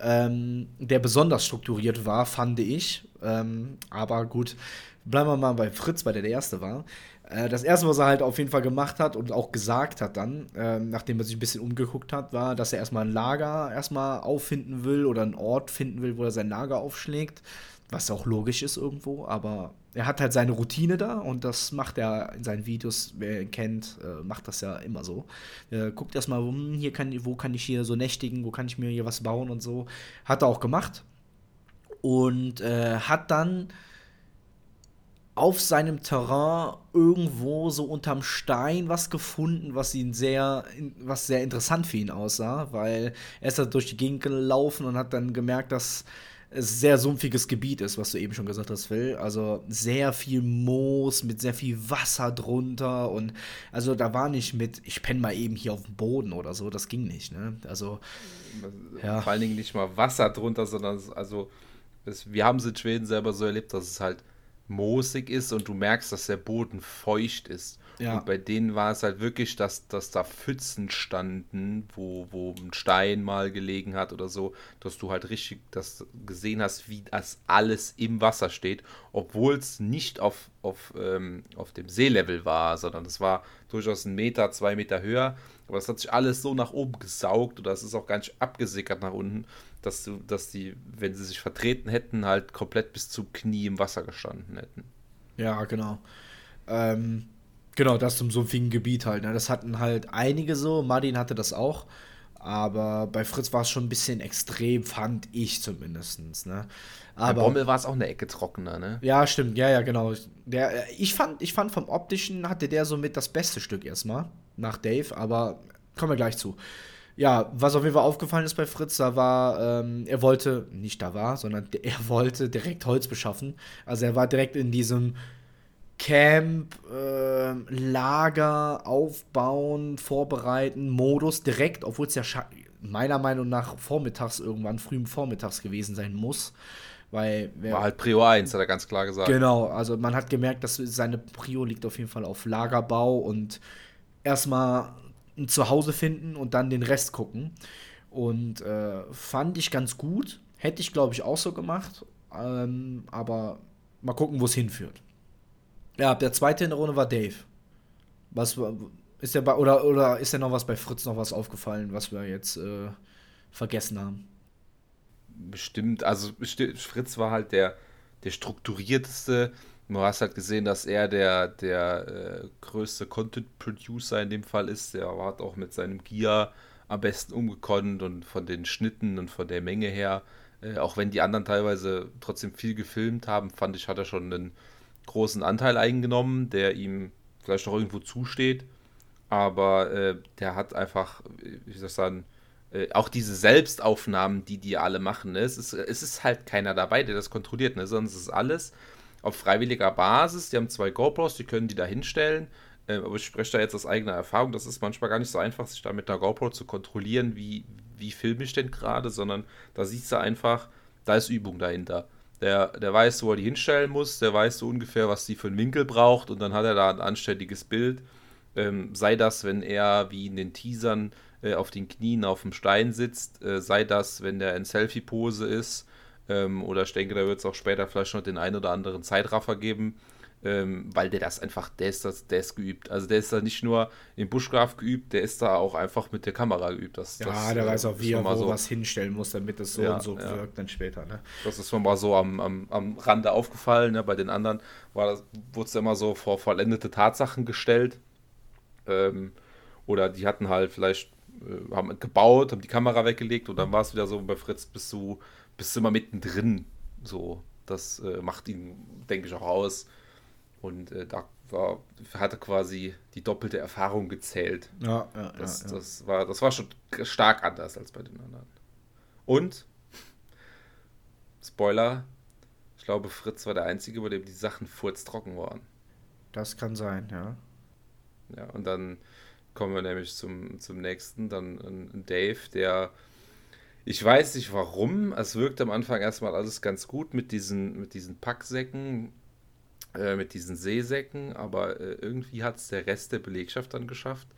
Ähm, der besonders strukturiert war, fand ich. Ähm, aber gut, bleiben wir mal bei Fritz, weil der der Erste war. Äh, das Erste, was er halt auf jeden Fall gemacht hat und auch gesagt hat dann, äh, nachdem er sich ein bisschen umgeguckt hat, war, dass er erstmal ein Lager erstmal auffinden will oder einen Ort finden will, wo er sein Lager aufschlägt. Was auch logisch ist irgendwo, aber er hat halt seine Routine da und das macht er in seinen Videos, wer ihn kennt, äh, macht das ja immer so. Er guckt erstmal, hm, hier kann, wo kann ich hier so nächtigen, wo kann ich mir hier was bauen und so. Hat er auch gemacht. Und äh, hat dann auf seinem Terrain irgendwo so unterm Stein was gefunden, was ihn sehr, was sehr interessant für ihn aussah, weil er ist da durch die Gegend gelaufen und hat dann gemerkt, dass es sehr sumpfiges Gebiet ist, was du eben schon gesagt hast, Phil. Also sehr viel Moos mit sehr viel Wasser drunter und also da war nicht mit, ich penne mal eben hier auf dem Boden oder so, das ging nicht, ne? Also ja. vor allen Dingen nicht mal Wasser drunter, sondern also es, wir haben es in Schweden selber so erlebt, dass es halt moosig ist und du merkst, dass der Boden feucht ist. Ja. Und bei denen war es halt wirklich, dass, dass da Pfützen standen, wo, wo ein Stein mal gelegen hat oder so, dass du halt richtig das gesehen hast, wie das alles im Wasser steht, obwohl es nicht auf, auf, ähm, auf dem Seelevel war, sondern es war durchaus ein Meter, zwei Meter höher. Aber es hat sich alles so nach oben gesaugt oder es ist auch gar nicht abgesickert nach unten, dass du, dass die, wenn sie sich vertreten hätten, halt komplett bis zum Knie im Wasser gestanden hätten. Ja, genau. Ähm, genau, das zum sumpfigen Gebiet halt. Ne? Das hatten halt einige so. Martin hatte das auch. Aber bei Fritz war es schon ein bisschen extrem, fand ich zumindest. Ne? Aber bei Bommel war es auch eine Ecke trockener, ne? Ja, stimmt. Ja, ja, genau. Der, ich, fand, ich fand vom optischen hatte der somit das beste Stück erstmal nach Dave, aber kommen wir gleich zu. Ja, was auf jeden Fall aufgefallen ist bei Fritz, da war, ähm, er wollte, nicht da war, sondern er wollte direkt Holz beschaffen. Also er war direkt in diesem Camp, äh, Lager aufbauen, vorbereiten, Modus direkt, obwohl es ja meiner Meinung nach vormittags irgendwann, früh vormittags gewesen sein muss. Weil War halt Prio 1, hat er ganz klar gesagt. Genau, also man hat gemerkt, dass seine Prio liegt auf jeden Fall auf Lagerbau und erstmal ein Zuhause finden und dann den Rest gucken. Und äh, fand ich ganz gut. Hätte ich, glaube ich, auch so gemacht. Ähm, aber mal gucken, wo es hinführt. Ja, der zweite in der Runde war Dave. Was ist der bei, oder, oder ist dir noch was bei Fritz noch was aufgefallen, was wir jetzt äh, vergessen haben? Bestimmt, also Fritz war halt der, der strukturierteste. Du hast halt gesehen, dass er der, der äh, größte Content-Producer in dem Fall ist. Der hat auch mit seinem Gear am besten umgekonnt und von den Schnitten und von der Menge her, äh, auch wenn die anderen teilweise trotzdem viel gefilmt haben, fand ich, hat er schon einen großen Anteil eingenommen, der ihm vielleicht noch irgendwo zusteht. Aber äh, der hat einfach, wie soll ich sagen, äh, auch diese Selbstaufnahmen, die die alle machen, ne? es, ist, es ist halt keiner dabei, der das kontrolliert, ne? sonst ist alles auf freiwilliger Basis. Die haben zwei GoPros, die können die da hinstellen. Äh, aber ich spreche da jetzt aus eigener Erfahrung. Das ist manchmal gar nicht so einfach, sich da mit einer GoPro zu kontrollieren, wie, wie filme ich denn gerade, sondern da siehst du einfach, da ist Übung dahinter. Der, der weiß, wo er die hinstellen muss, der weiß so ungefähr, was die für einen Winkel braucht und dann hat er da ein anständiges Bild. Ähm, sei das, wenn er wie in den Teasern äh, auf den Knien auf dem Stein sitzt, äh, sei das, wenn der in Selfie-Pose ist, ähm, oder ich denke, da wird es auch später vielleicht noch den einen oder anderen Zeitraffer geben, ähm, weil der das einfach, der ist, das, der ist geübt. Also der ist da nicht nur im Bushcraft geübt, der ist da auch einfach mit der Kamera geübt. Das, ja, das, der äh, weiß auch, wie er wo so, was hinstellen muss, damit es so ja, und so ja. wirkt dann später. Ne? Das ist mir mal so am, am, am Rande aufgefallen. Ne? Bei den anderen wurde es immer so vor vollendete Tatsachen gestellt. Ähm, oder die hatten halt vielleicht äh, haben gebaut, haben die Kamera weggelegt und dann war es wieder so, bei Fritz bist du bist du immer mittendrin. So, das äh, macht ihn, denke ich, auch aus. Und äh, da war, hatte quasi die doppelte Erfahrung gezählt. Ja, ja, das, ja, ja. Das, war, das war schon stark anders als bei den anderen. Und, Spoiler, ich glaube, Fritz war der Einzige, bei dem die Sachen furztrocken waren. Das kann sein, ja. Ja, und dann kommen wir nämlich zum, zum nächsten, dann Dave, der ich weiß nicht warum. Es wirkt am Anfang erstmal alles ganz gut mit diesen, mit diesen Packsäcken, äh, mit diesen Seesäcken, aber äh, irgendwie hat es der Rest der Belegschaft dann geschafft.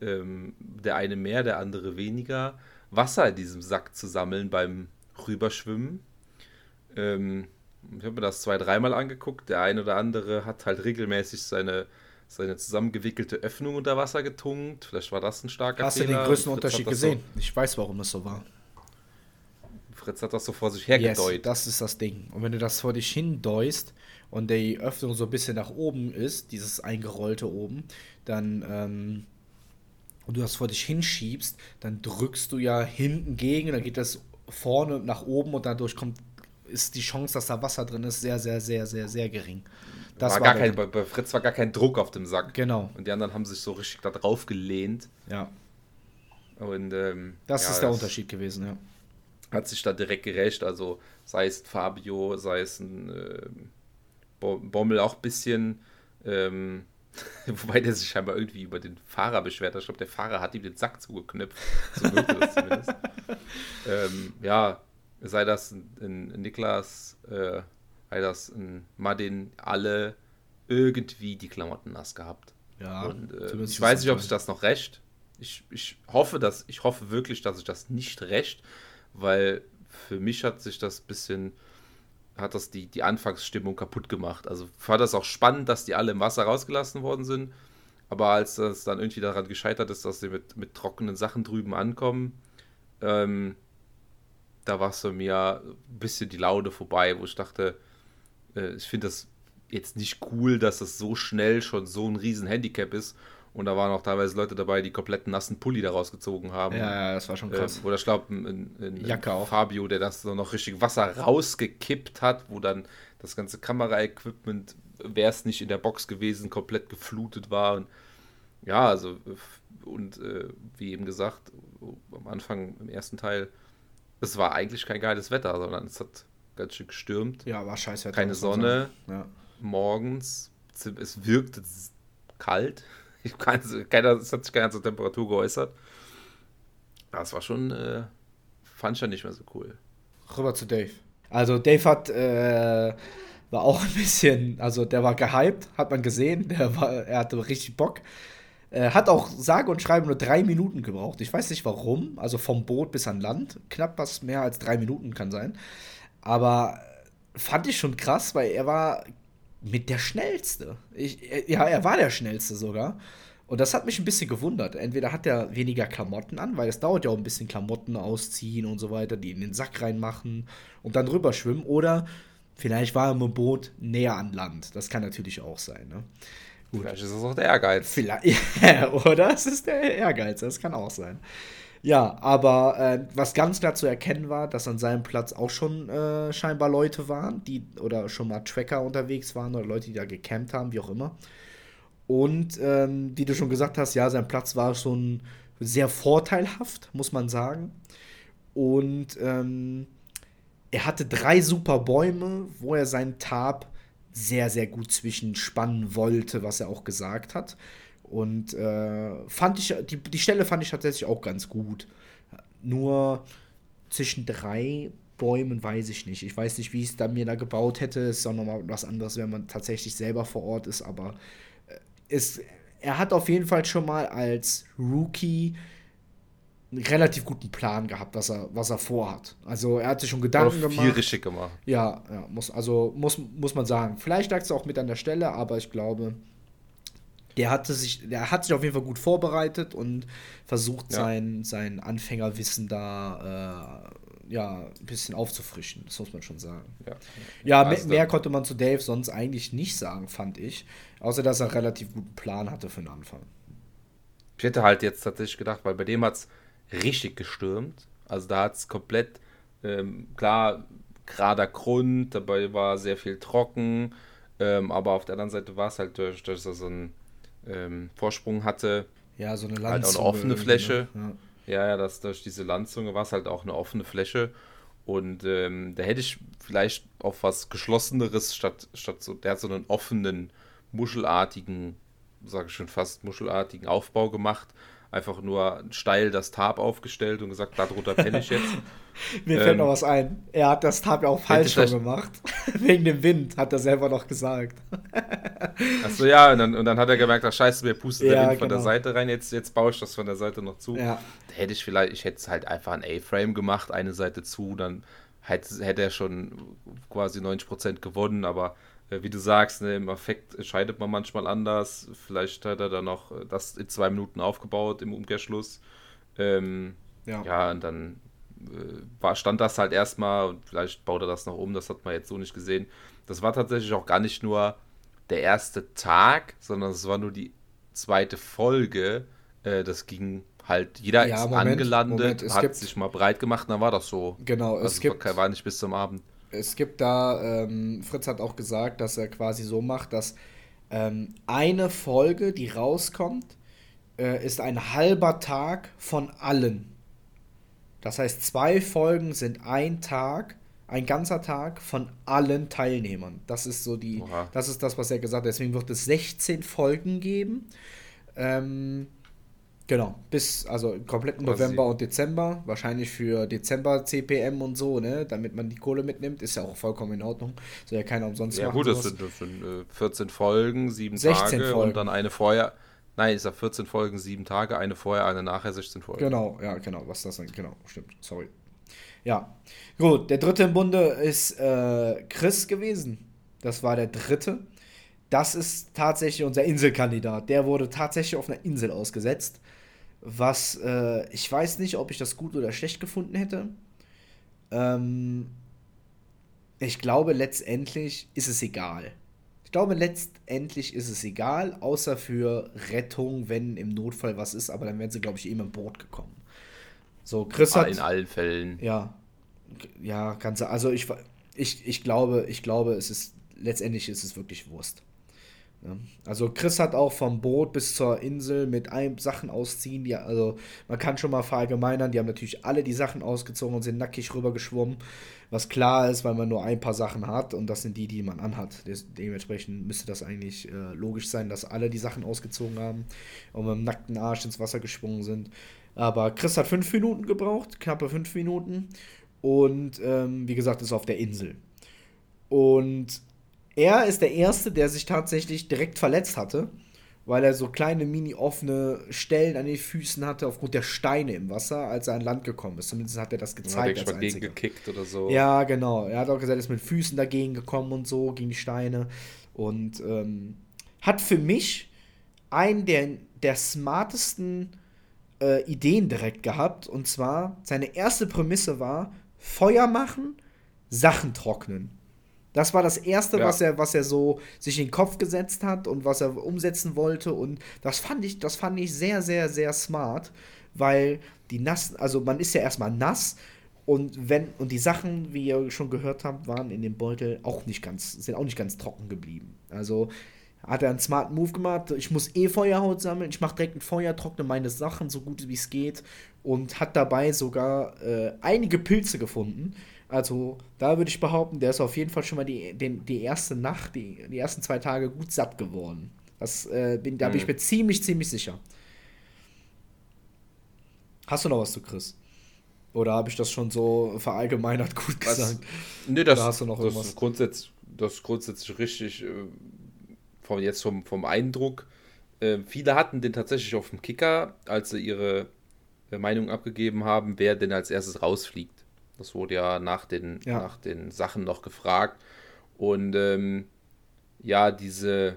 Ähm, der eine mehr, der andere weniger, Wasser in diesem Sack zu sammeln beim Rüberschwimmen. Ähm, ich habe mir das zwei, dreimal angeguckt. Der eine oder andere hat halt regelmäßig seine, seine zusammengewickelte Öffnung unter Wasser getunkt. Vielleicht war das ein starker Hast Fehler. Hast du den größten Unterschied gesehen? So ich weiß, warum es so war. Fritz hat das so vor sich hergedeut. Yes, das ist das Ding. Und wenn du das vor dich hindeust und die Öffnung so ein bisschen nach oben ist, dieses eingerollte oben, dann ähm, und du das vor dich hinschiebst, dann drückst du ja hinten gegen, dann geht das vorne nach oben und dadurch kommt ist die Chance, dass da Wasser drin ist, sehr, sehr, sehr, sehr, sehr gering. Das war, war gar kein, bei, bei, Fritz war gar kein Druck auf dem Sack. Genau. Und die anderen haben sich so richtig da drauf gelehnt. Ja. Und ähm, das ja, ist der das, Unterschied gewesen, ja hat sich da direkt gerecht. Also sei es Fabio, sei es ein äh, Bommel auch ein bisschen. Ähm, wobei der sich scheinbar irgendwie über den Fahrer beschwert hat. Ich glaube, der Fahrer hat ihm den Sack zugeknüpft. So wirkte das zumindest. ähm, ja, sei das ein, ein Niklas, äh, weil das ein Madin alle irgendwie die Klamotten nass gehabt. Ja. Und, äh, ich weiß nicht, ob sich das noch recht. Ich, ich hoffe, dass ich hoffe wirklich, dass sich das nicht recht, weil für mich hat sich das bisschen hat das die, die Anfangsstimmung kaputt gemacht. Also fand das auch spannend, dass die alle im Wasser rausgelassen worden sind. Aber als das dann irgendwie daran gescheitert ist, dass sie mit, mit trockenen Sachen drüben ankommen, ähm, da war es für mir ein bisschen die Laune vorbei, wo ich dachte, äh, ich finde das jetzt nicht cool, dass das so schnell schon so ein riesen Handicap ist. Und da waren auch teilweise Leute dabei, die komplett nassen Pulli daraus gezogen haben. Ja, ja das war schon krass. Äh, oder ich glaube, ein, ein, ein Fabio, der das so noch richtig Wasser rausgekippt hat, wo dann das ganze Kameraequipment, wäre es nicht in der Box gewesen, komplett geflutet war. Und ja, also, und äh, wie eben gesagt, am Anfang im ersten Teil, es war eigentlich kein geiles Wetter, sondern es hat ganz schön gestürmt. Ja, war scheiß Wetter. Keine Sonne. Ja. Morgens, es wirkte kalt. Ich kann, keiner, es hat sich keiner zur Temperatur geäußert. Das war schon, äh, fand ich ja nicht mehr so cool. Rüber zu Dave. Also Dave hat, äh, war auch ein bisschen, also der war gehypt, hat man gesehen, der war, er hatte richtig Bock. Äh, hat auch sage und schreibe nur drei Minuten gebraucht. Ich weiß nicht warum, also vom Boot bis an Land. Knapp was mehr als drei Minuten kann sein. Aber fand ich schon krass, weil er war mit der schnellste. Ich, ja, er war der schnellste sogar. Und das hat mich ein bisschen gewundert. Entweder hat er weniger Klamotten an, weil es dauert ja auch ein bisschen Klamotten ausziehen und so weiter, die in den Sack reinmachen und dann rüber schwimmen. Oder vielleicht war er im Boot näher an Land. Das kann natürlich auch sein. Ne? Gut. Vielleicht ist es auch der Ehrgeiz. Vielleicht, oder es ist der Ehrgeiz. Das kann auch sein. Ja, aber äh, was ganz klar zu erkennen war, dass an seinem Platz auch schon äh, scheinbar Leute waren, die oder schon mal Tracker unterwegs waren oder Leute, die da gecampt haben, wie auch immer. Und ähm, wie du schon gesagt hast, ja, sein Platz war schon sehr vorteilhaft, muss man sagen. Und ähm, er hatte drei super Bäume, wo er seinen Tab sehr, sehr gut zwischenspannen wollte, was er auch gesagt hat. Und äh, fand ich, die, die Stelle fand ich tatsächlich auch ganz gut. Nur zwischen drei Bäumen weiß ich nicht. Ich weiß nicht, wie ich es dann mir da gebaut hätte. Es ist auch nochmal was anderes, wenn man tatsächlich selber vor Ort ist, aber äh, es, er hat auf jeden Fall schon mal als Rookie einen relativ guten Plan gehabt, was er, was er vorhat. Also er hat sich schon Gedanken gemacht. Viel richtig gemacht. Ja, ja muss, also muss, muss man sagen. Vielleicht lag es auch mit an der Stelle, aber ich glaube, der hatte sich, der hat sich auf jeden Fall gut vorbereitet und versucht, ja. sein, sein Anfängerwissen da äh, ja, ein bisschen aufzufrischen. Das muss man schon sagen. Ja, ja also mehr, mehr konnte man zu Dave sonst eigentlich nicht sagen, fand ich. Außer, dass er einen relativ guten Plan hatte für den Anfang. Ich hätte halt jetzt tatsächlich gedacht, weil bei dem hat es richtig gestürmt. Also da hat es komplett, ähm, klar, gerader Grund, dabei war sehr viel trocken. Ähm, aber auf der anderen Seite war es halt durch, durch so ein ähm, Vorsprung hatte. Ja, so eine Landzunge. Halt auch eine offene Fläche. Ne? Ja. ja, ja, das, durch diese Landzunge war es halt auch eine offene Fläche. Und ähm, da hätte ich vielleicht auf was Geschlosseneres statt, statt so, der hat so einen offenen, muschelartigen, sage ich schon fast muschelartigen Aufbau gemacht einfach nur steil das Tab aufgestellt und gesagt, darunter penne ich jetzt. Mir ähm, fällt noch was ein. Er hat das Tab ja auch falsch schon gemacht. Wegen dem Wind, hat er selber noch gesagt. Achso, ja, und dann, und dann hat er gemerkt, ach scheiße, mir pustet ja, der Wind genau. von der genau. Seite rein, jetzt, jetzt baue ich das von der Seite noch zu. Ja. Da hätte ich vielleicht, ich hätte es halt einfach ein A-Frame gemacht, eine Seite zu, dann hätte, hätte er schon quasi 90% gewonnen, aber wie du sagst, ne, im Effekt entscheidet man manchmal anders. Vielleicht hat er dann noch äh, das in zwei Minuten aufgebaut im Umkehrschluss. Ähm, ja. ja, und dann äh, war, stand das halt erstmal und vielleicht baut er das noch um, das hat man jetzt so nicht gesehen. Das war tatsächlich auch gar nicht nur der erste Tag, sondern es war nur die zweite Folge. Äh, das ging halt, jeder ja, ist Moment, angelandet, Moment, hat sich mal breit gemacht, dann war das so. Genau, also es gibt, war nicht bis zum Abend es gibt da, ähm, Fritz hat auch gesagt, dass er quasi so macht, dass ähm, eine Folge, die rauskommt, äh, ist ein halber Tag von allen. Das heißt, zwei Folgen sind ein Tag, ein ganzer Tag von allen Teilnehmern. Das ist so die, Oha. das ist das, was er gesagt hat. Deswegen wird es 16 Folgen geben. Ähm, Genau, bis, also kompletten November und Dezember, wahrscheinlich für Dezember CPM und so, ne, damit man die Kohle mitnimmt, ist ja auch vollkommen in Ordnung. Soll ja keiner umsonst ja, machen. Ja gut, das sind, das sind äh, 14 Folgen, 7 Tage Folgen. und dann eine vorher. Nein, ist ja 14 Folgen, 7 Tage, eine vorher, eine nachher, 16 Folgen. Genau, ja, genau, was das dann, genau, stimmt, sorry. Ja, gut, der dritte im Bunde ist äh, Chris gewesen. Das war der dritte. Das ist tatsächlich unser Inselkandidat. Der wurde tatsächlich auf einer Insel ausgesetzt was äh, ich weiß nicht, ob ich das gut oder schlecht gefunden hätte. Ähm, ich glaube, letztendlich ist es egal. Ich glaube, letztendlich ist es egal, außer für Rettung, wenn im Notfall was ist, aber dann wären sie, glaube ich, eben im Boot gekommen. So, Chris hat. In allen Fällen. Ja. Ja, kannst du. Also ich, ich, ich glaube, ich glaube, es ist letztendlich ist es wirklich Wurst. Ja. Also Chris hat auch vom Boot bis zur Insel mit einem Sachen ausziehen. Die, also man kann schon mal verallgemeinern, die haben natürlich alle die Sachen ausgezogen und sind nackig rüber geschwommen. Was klar ist, weil man nur ein paar Sachen hat und das sind die, die man anhat. Dementsprechend müsste das eigentlich äh, logisch sein, dass alle die Sachen ausgezogen haben und mit dem nackten Arsch ins Wasser gesprungen sind. Aber Chris hat fünf Minuten gebraucht, knappe fünf Minuten. Und ähm, wie gesagt, ist auf der Insel. Und er ist der Erste, der sich tatsächlich direkt verletzt hatte, weil er so kleine mini-offene Stellen an den Füßen hatte aufgrund der Steine im Wasser, als er an Land gekommen ist. Zumindest hat er das gezeigt. Ja, als dagegen gekickt oder so. Ja, genau. Er hat auch gesagt, er ist mit Füßen dagegen gekommen und so, gegen die Steine. Und ähm, hat für mich einen der, der smartesten äh, Ideen direkt gehabt. Und zwar, seine erste Prämisse war, Feuer machen, Sachen trocknen. Das war das Erste, ja. was, er, was er so sich in den Kopf gesetzt hat und was er umsetzen wollte. Und das fand ich, das fand ich sehr, sehr, sehr smart, weil die nassen, also man ist ja erstmal nass und wenn, und die Sachen, wie ihr schon gehört habt, waren in dem Beutel auch nicht ganz, sind auch nicht ganz trocken geblieben. Also hat er einen smarten Move gemacht. Ich muss eh Feuerhaut sammeln. Ich mache direkt ein Feuer, trockne meine Sachen so gut wie es geht und hat dabei sogar äh, einige Pilze gefunden also da würde ich behaupten, der ist auf jeden Fall schon mal die, den, die erste Nacht, die, die ersten zwei Tage gut satt geworden. Das, äh, bin, da mhm. bin ich mhm. mir ziemlich, ziemlich sicher. Hast du noch was zu Chris? Oder habe ich das schon so verallgemeinert gut gesagt? nee, das, hast du noch das, ist grundsätzlich, das ist grundsätzlich richtig. Äh, vom, jetzt vom, vom Eindruck. Äh, viele hatten den tatsächlich auf dem Kicker, als sie ihre äh, Meinung abgegeben haben, wer denn als erstes rausfliegt. Das wurde ja nach den, ja. nach den Sachen noch gefragt. Und ähm, ja, diese,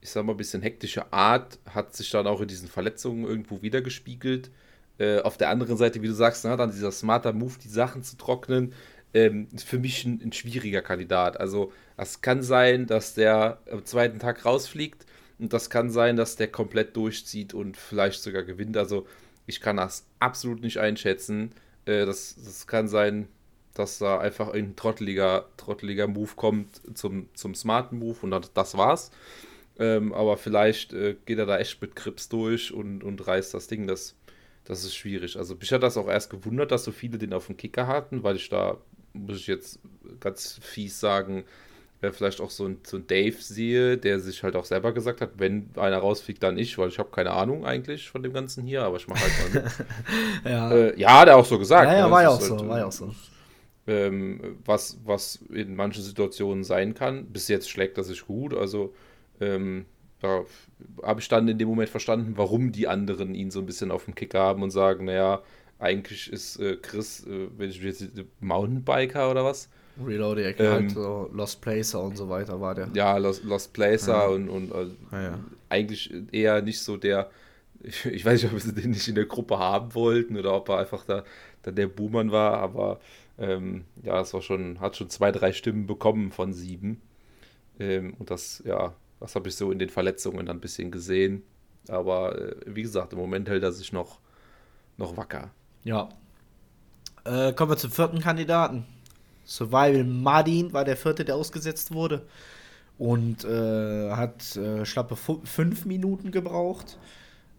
ich sag mal, ein bisschen hektische Art hat sich dann auch in diesen Verletzungen irgendwo wiedergespiegelt. Äh, auf der anderen Seite, wie du sagst, na, dann dieser smarter Move, die Sachen zu trocknen, ähm, ist für mich ein, ein, schwieriger Kandidat. Also, es kann sein, dass der am zweiten Tag rausfliegt und das kann sein, dass der komplett durchzieht und vielleicht sogar gewinnt. Also, ich kann das absolut nicht einschätzen. Äh, das, das kann sein, dass da einfach ein trotteliger, trotteliger Move kommt zum, zum smarten Move und das war's. Ähm, aber vielleicht äh, geht er da echt mit Krips durch und, und reißt das Ding. Das, das ist schwierig. Also mich hat das auch erst gewundert, dass so viele den auf dem Kicker hatten, weil ich da, muss ich jetzt ganz fies sagen, äh, vielleicht auch so ein, so ein Dave sehe, der sich halt auch selber gesagt hat, wenn einer rausfliegt, dann ich, weil ich habe keine Ahnung eigentlich von dem Ganzen hier, aber ich mache halt mal ja. Äh, ja, hat er auch so gesagt. Ja, ja, ne? war ja auch halt, so, war ja auch so. Ähm, was, was in manchen Situationen sein kann. Bis jetzt schlägt das sich gut, also ähm, da habe ich dann in dem Moment verstanden, warum die anderen ihn so ein bisschen auf dem Kick haben und sagen, naja, eigentlich ist äh, Chris, äh, wenn ich jetzt Mountainbiker oder was, Reloading, halt ähm, halt so Lost Placer und so weiter war der. Ja, Lost, Lost Placer ja. und, und also ja, ja. eigentlich eher nicht so der, ich, ich, weiß nicht, ob sie den nicht in der Gruppe haben wollten oder ob er einfach da, da der Buhmann war, aber ähm, ja, es war schon, hat schon zwei, drei Stimmen bekommen von sieben. Ähm, und das, ja, das habe ich so in den Verletzungen dann ein bisschen gesehen. Aber äh, wie gesagt, im Moment hält er sich noch, noch wacker. Ja. Äh, kommen wir zum vierten Kandidaten. Survival Martin war der vierte, der ausgesetzt wurde. Und äh, hat äh, schlappe fünf Minuten gebraucht.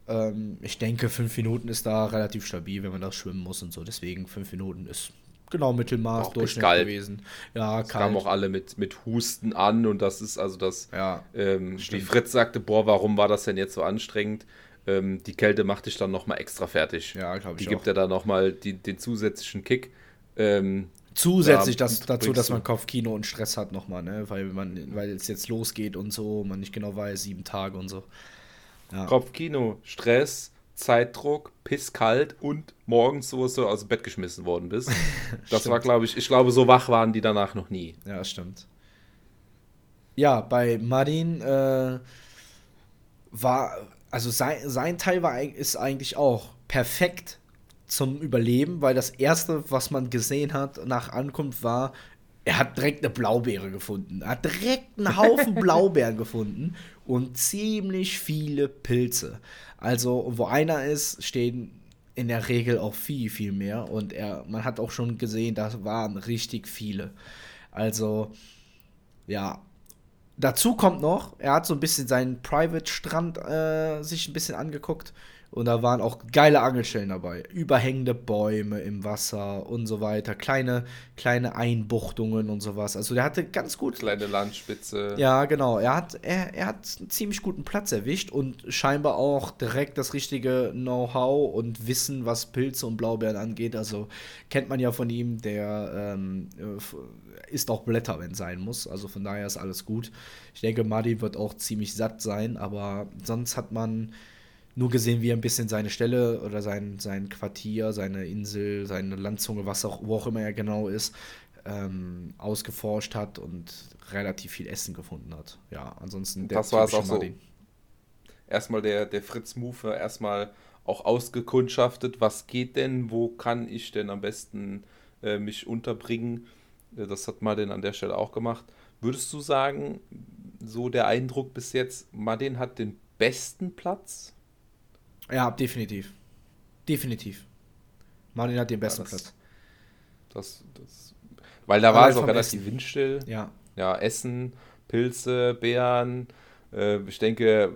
Ähm, ich denke, fünf Minuten ist da relativ stabil, wenn man das schwimmen muss und so. Deswegen fünf Minuten ist genau Mittelmaß, auch Durchschnitt kalt. gewesen. Ja, es kamen auch alle mit, mit Husten an und das ist also das, ja, ähm, wie Fritz sagte, boah, warum war das denn jetzt so anstrengend? ähm, die Kälte macht dich dann nochmal extra fertig. Ja, glaube ich Die gibt ja dann nochmal den zusätzlichen Kick. Ähm, Zusätzlich da das, dazu, dass man Kopfkino und Stress hat nochmal, ne? Weil man, weil es jetzt losgeht und so, man nicht genau weiß, sieben Tage und so. Ja. Kopfkino, Stress, Zeitdruck, pisskalt und morgens so, so aus dem Bett geschmissen worden bist. Das war, glaube ich, ich glaube, so wach waren die danach noch nie. Ja, stimmt. Ja, bei Marin äh, war, also sein, sein Teil war, ist eigentlich auch perfekt zum Überleben, weil das erste, was man gesehen hat nach Ankunft war, er hat direkt eine Blaubeere gefunden. Er hat direkt einen Haufen Blaubeeren gefunden und ziemlich viele Pilze. Also, wo einer ist, stehen in der Regel auch viel, viel mehr. Und er, man hat auch schon gesehen, da waren richtig viele. Also, ja. Dazu kommt noch, er hat so ein bisschen seinen Private-Strand äh, sich ein bisschen angeguckt und da waren auch geile Angelstellen dabei. Überhängende Bäume im Wasser und so weiter. Kleine, kleine Einbuchtungen und sowas. Also der hatte ganz gut. Kleine Landspitze. Ja, genau. Er hat, er, er hat einen ziemlich guten Platz erwischt und scheinbar auch direkt das richtige Know-how und Wissen, was Pilze und Blaubeeren angeht. Also kennt man ja von ihm, der ähm, isst auch Blätter, wenn es sein muss. Also von daher ist alles gut. Ich denke, Madi wird auch ziemlich satt sein, aber sonst hat man nur gesehen, wie er ein bisschen seine Stelle oder sein, sein Quartier, seine Insel, seine Landzunge, was auch, wo auch immer er genau ist, ähm, ausgeforscht hat und relativ viel Essen gefunden hat. Ja, ansonsten der Das war es auch so. Erstmal der, der Fritz Mufe, erstmal auch ausgekundschaftet, was geht denn, wo kann ich denn am besten äh, mich unterbringen. Äh, das hat Martin an der Stelle auch gemacht. Würdest du sagen, so der Eindruck bis jetzt, Martin hat den besten Platz ja, definitiv. Definitiv. Martin hat den besten Platz. Das, das, weil da war es auch relativ Essen. windstill. Ja. Ja, Essen, Pilze, Beeren. Äh, ich denke,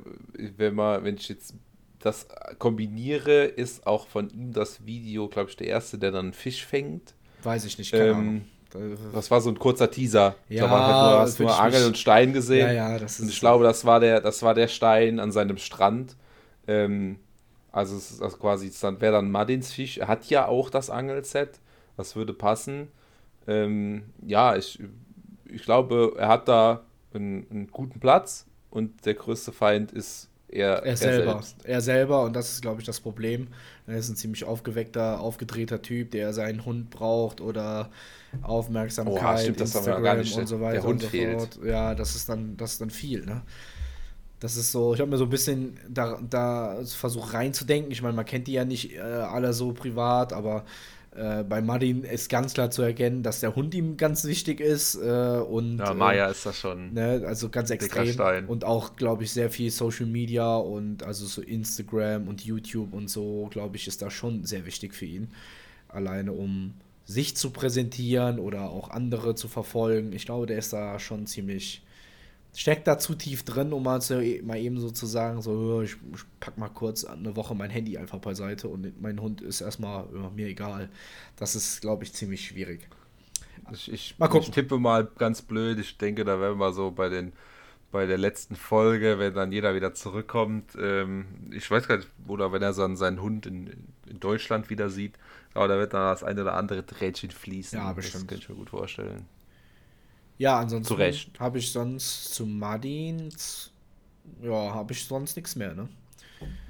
wenn man, wenn ich jetzt das kombiniere, ist auch von ihm das Video, glaube ich, der erste, der dann einen Fisch fängt. Weiß ich nicht, keine ähm, Das war so ein kurzer Teaser. Ja, da war halt nur, hast nur Angel und Stein gesehen. Ja, ja, das ist und ich glaube, das war der, das war der Stein an seinem Strand. Ähm, also es ist also quasi, dann wäre dann Madins Fisch. Er hat ja auch das Angelset. Das würde passen. Ähm, ja, ich, ich glaube, er hat da einen, einen, guten Platz und der größte Feind ist er, er, er selber. Selbst. Er selber und das ist, glaube ich, das Problem. Er ist ein ziemlich aufgeweckter, aufgedrehter Typ, der seinen Hund braucht oder Aufmerksamkeit, oh, stimmt, Instagram und so weiter der Hund und so fehlt. fort. Ja, das ist dann, das ist dann viel, ne? Das ist so, ich habe mir so ein bisschen da, da versucht reinzudenken. Ich meine, man kennt die ja nicht äh, alle so privat, aber äh, bei Martin ist ganz klar zu erkennen, dass der Hund ihm ganz wichtig ist. Äh, und, ja, Maya ist das schon. Ne, also ganz extrem. Und auch, glaube ich, sehr viel Social Media und also so Instagram und YouTube und so, glaube ich, ist da schon sehr wichtig für ihn. Alleine um sich zu präsentieren oder auch andere zu verfolgen. Ich glaube, der ist da schon ziemlich steckt da zu tief drin, um mal, zu, mal eben so zu sagen, so, ich, ich pack mal kurz eine Woche mein Handy einfach beiseite und mein Hund ist erstmal ja, mir egal. Das ist, glaube ich, ziemlich schwierig. Ich, ich, mal gucken. ich tippe mal ganz blöd, ich denke, da werden wir so bei den bei der letzten Folge, wenn dann jeder wieder zurückkommt, ähm, ich weiß gar nicht, oder wenn er dann seinen Hund in, in Deutschland wieder sieht, aber da wird dann das eine oder andere Trädchen fließen. Ja, bestimmt. Das kann ich mir gut vorstellen. Ja, ansonsten habe ich sonst zu Madins, ja, habe ich sonst nichts mehr, ne?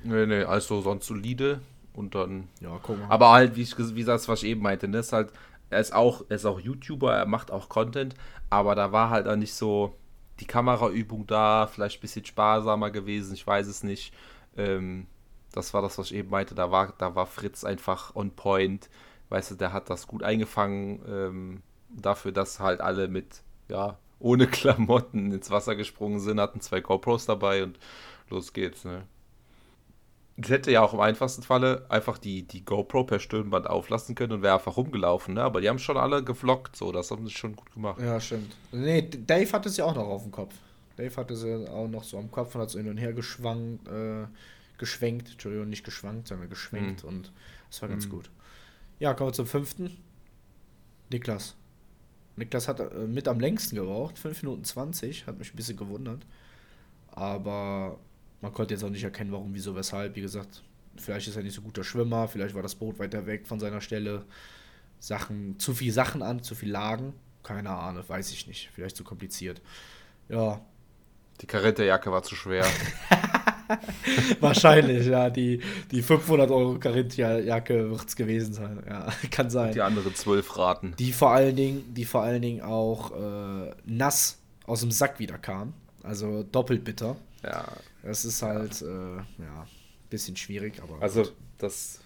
Nee, nee, also sonst solide und dann. Ja, guck mal. Aber halt, wie, ich, wie das, was ich eben meinte, ne, ist halt, er ist auch, er ist auch YouTuber, er macht auch Content, aber da war halt auch nicht so die Kameraübung da, vielleicht ein bisschen sparsamer gewesen, ich weiß es nicht. Ähm, das war das, was ich eben meinte, da war, da war Fritz einfach on point. Weißt du, der hat das gut eingefangen, ähm, dafür, dass halt alle mit ja, ohne Klamotten ins Wasser gesprungen sind, hatten zwei GoPros dabei und los geht's, ne? Es hätte ja auch im einfachsten Falle einfach die, die GoPro per Stirnband auflassen können und wäre einfach rumgelaufen, ne? Aber die haben schon alle gevloggt, so, das haben sie schon gut gemacht. Ja, stimmt. Nee, Dave hatte es ja auch noch auf dem Kopf. Dave hatte sie auch noch so am Kopf und hat so hin und her geschwankt, äh, geschwenkt, Entschuldigung, nicht geschwankt, sondern geschwenkt mhm. und das war ganz mhm. gut. Ja, kommen wir zum fünften. Niklas. Niklas hat äh, mit am längsten gebraucht, 5 Minuten 20, hat mich ein bisschen gewundert. Aber Man konnte jetzt auch nicht erkennen, warum, wieso, weshalb. Wie gesagt, vielleicht ist er nicht so guter Schwimmer, vielleicht war das Boot weiter weg von seiner Stelle. Sachen, zu viel Sachen an, zu viel Lagen. Keine Ahnung, weiß ich nicht. Vielleicht zu kompliziert. Ja. Die Karinterjacke war zu schwer. Wahrscheinlich, ja. Die, die 500 Euro Carinthia-Jacke wird es gewesen sein. Ja, kann sein. Und die anderen zwölf Raten. Die vor allen Dingen, die vor allen Dingen auch äh, nass aus dem Sack wieder kam. Also doppelt bitter. Ja. Das ist halt, ja, äh, ja bisschen schwierig, aber. Also, gut. das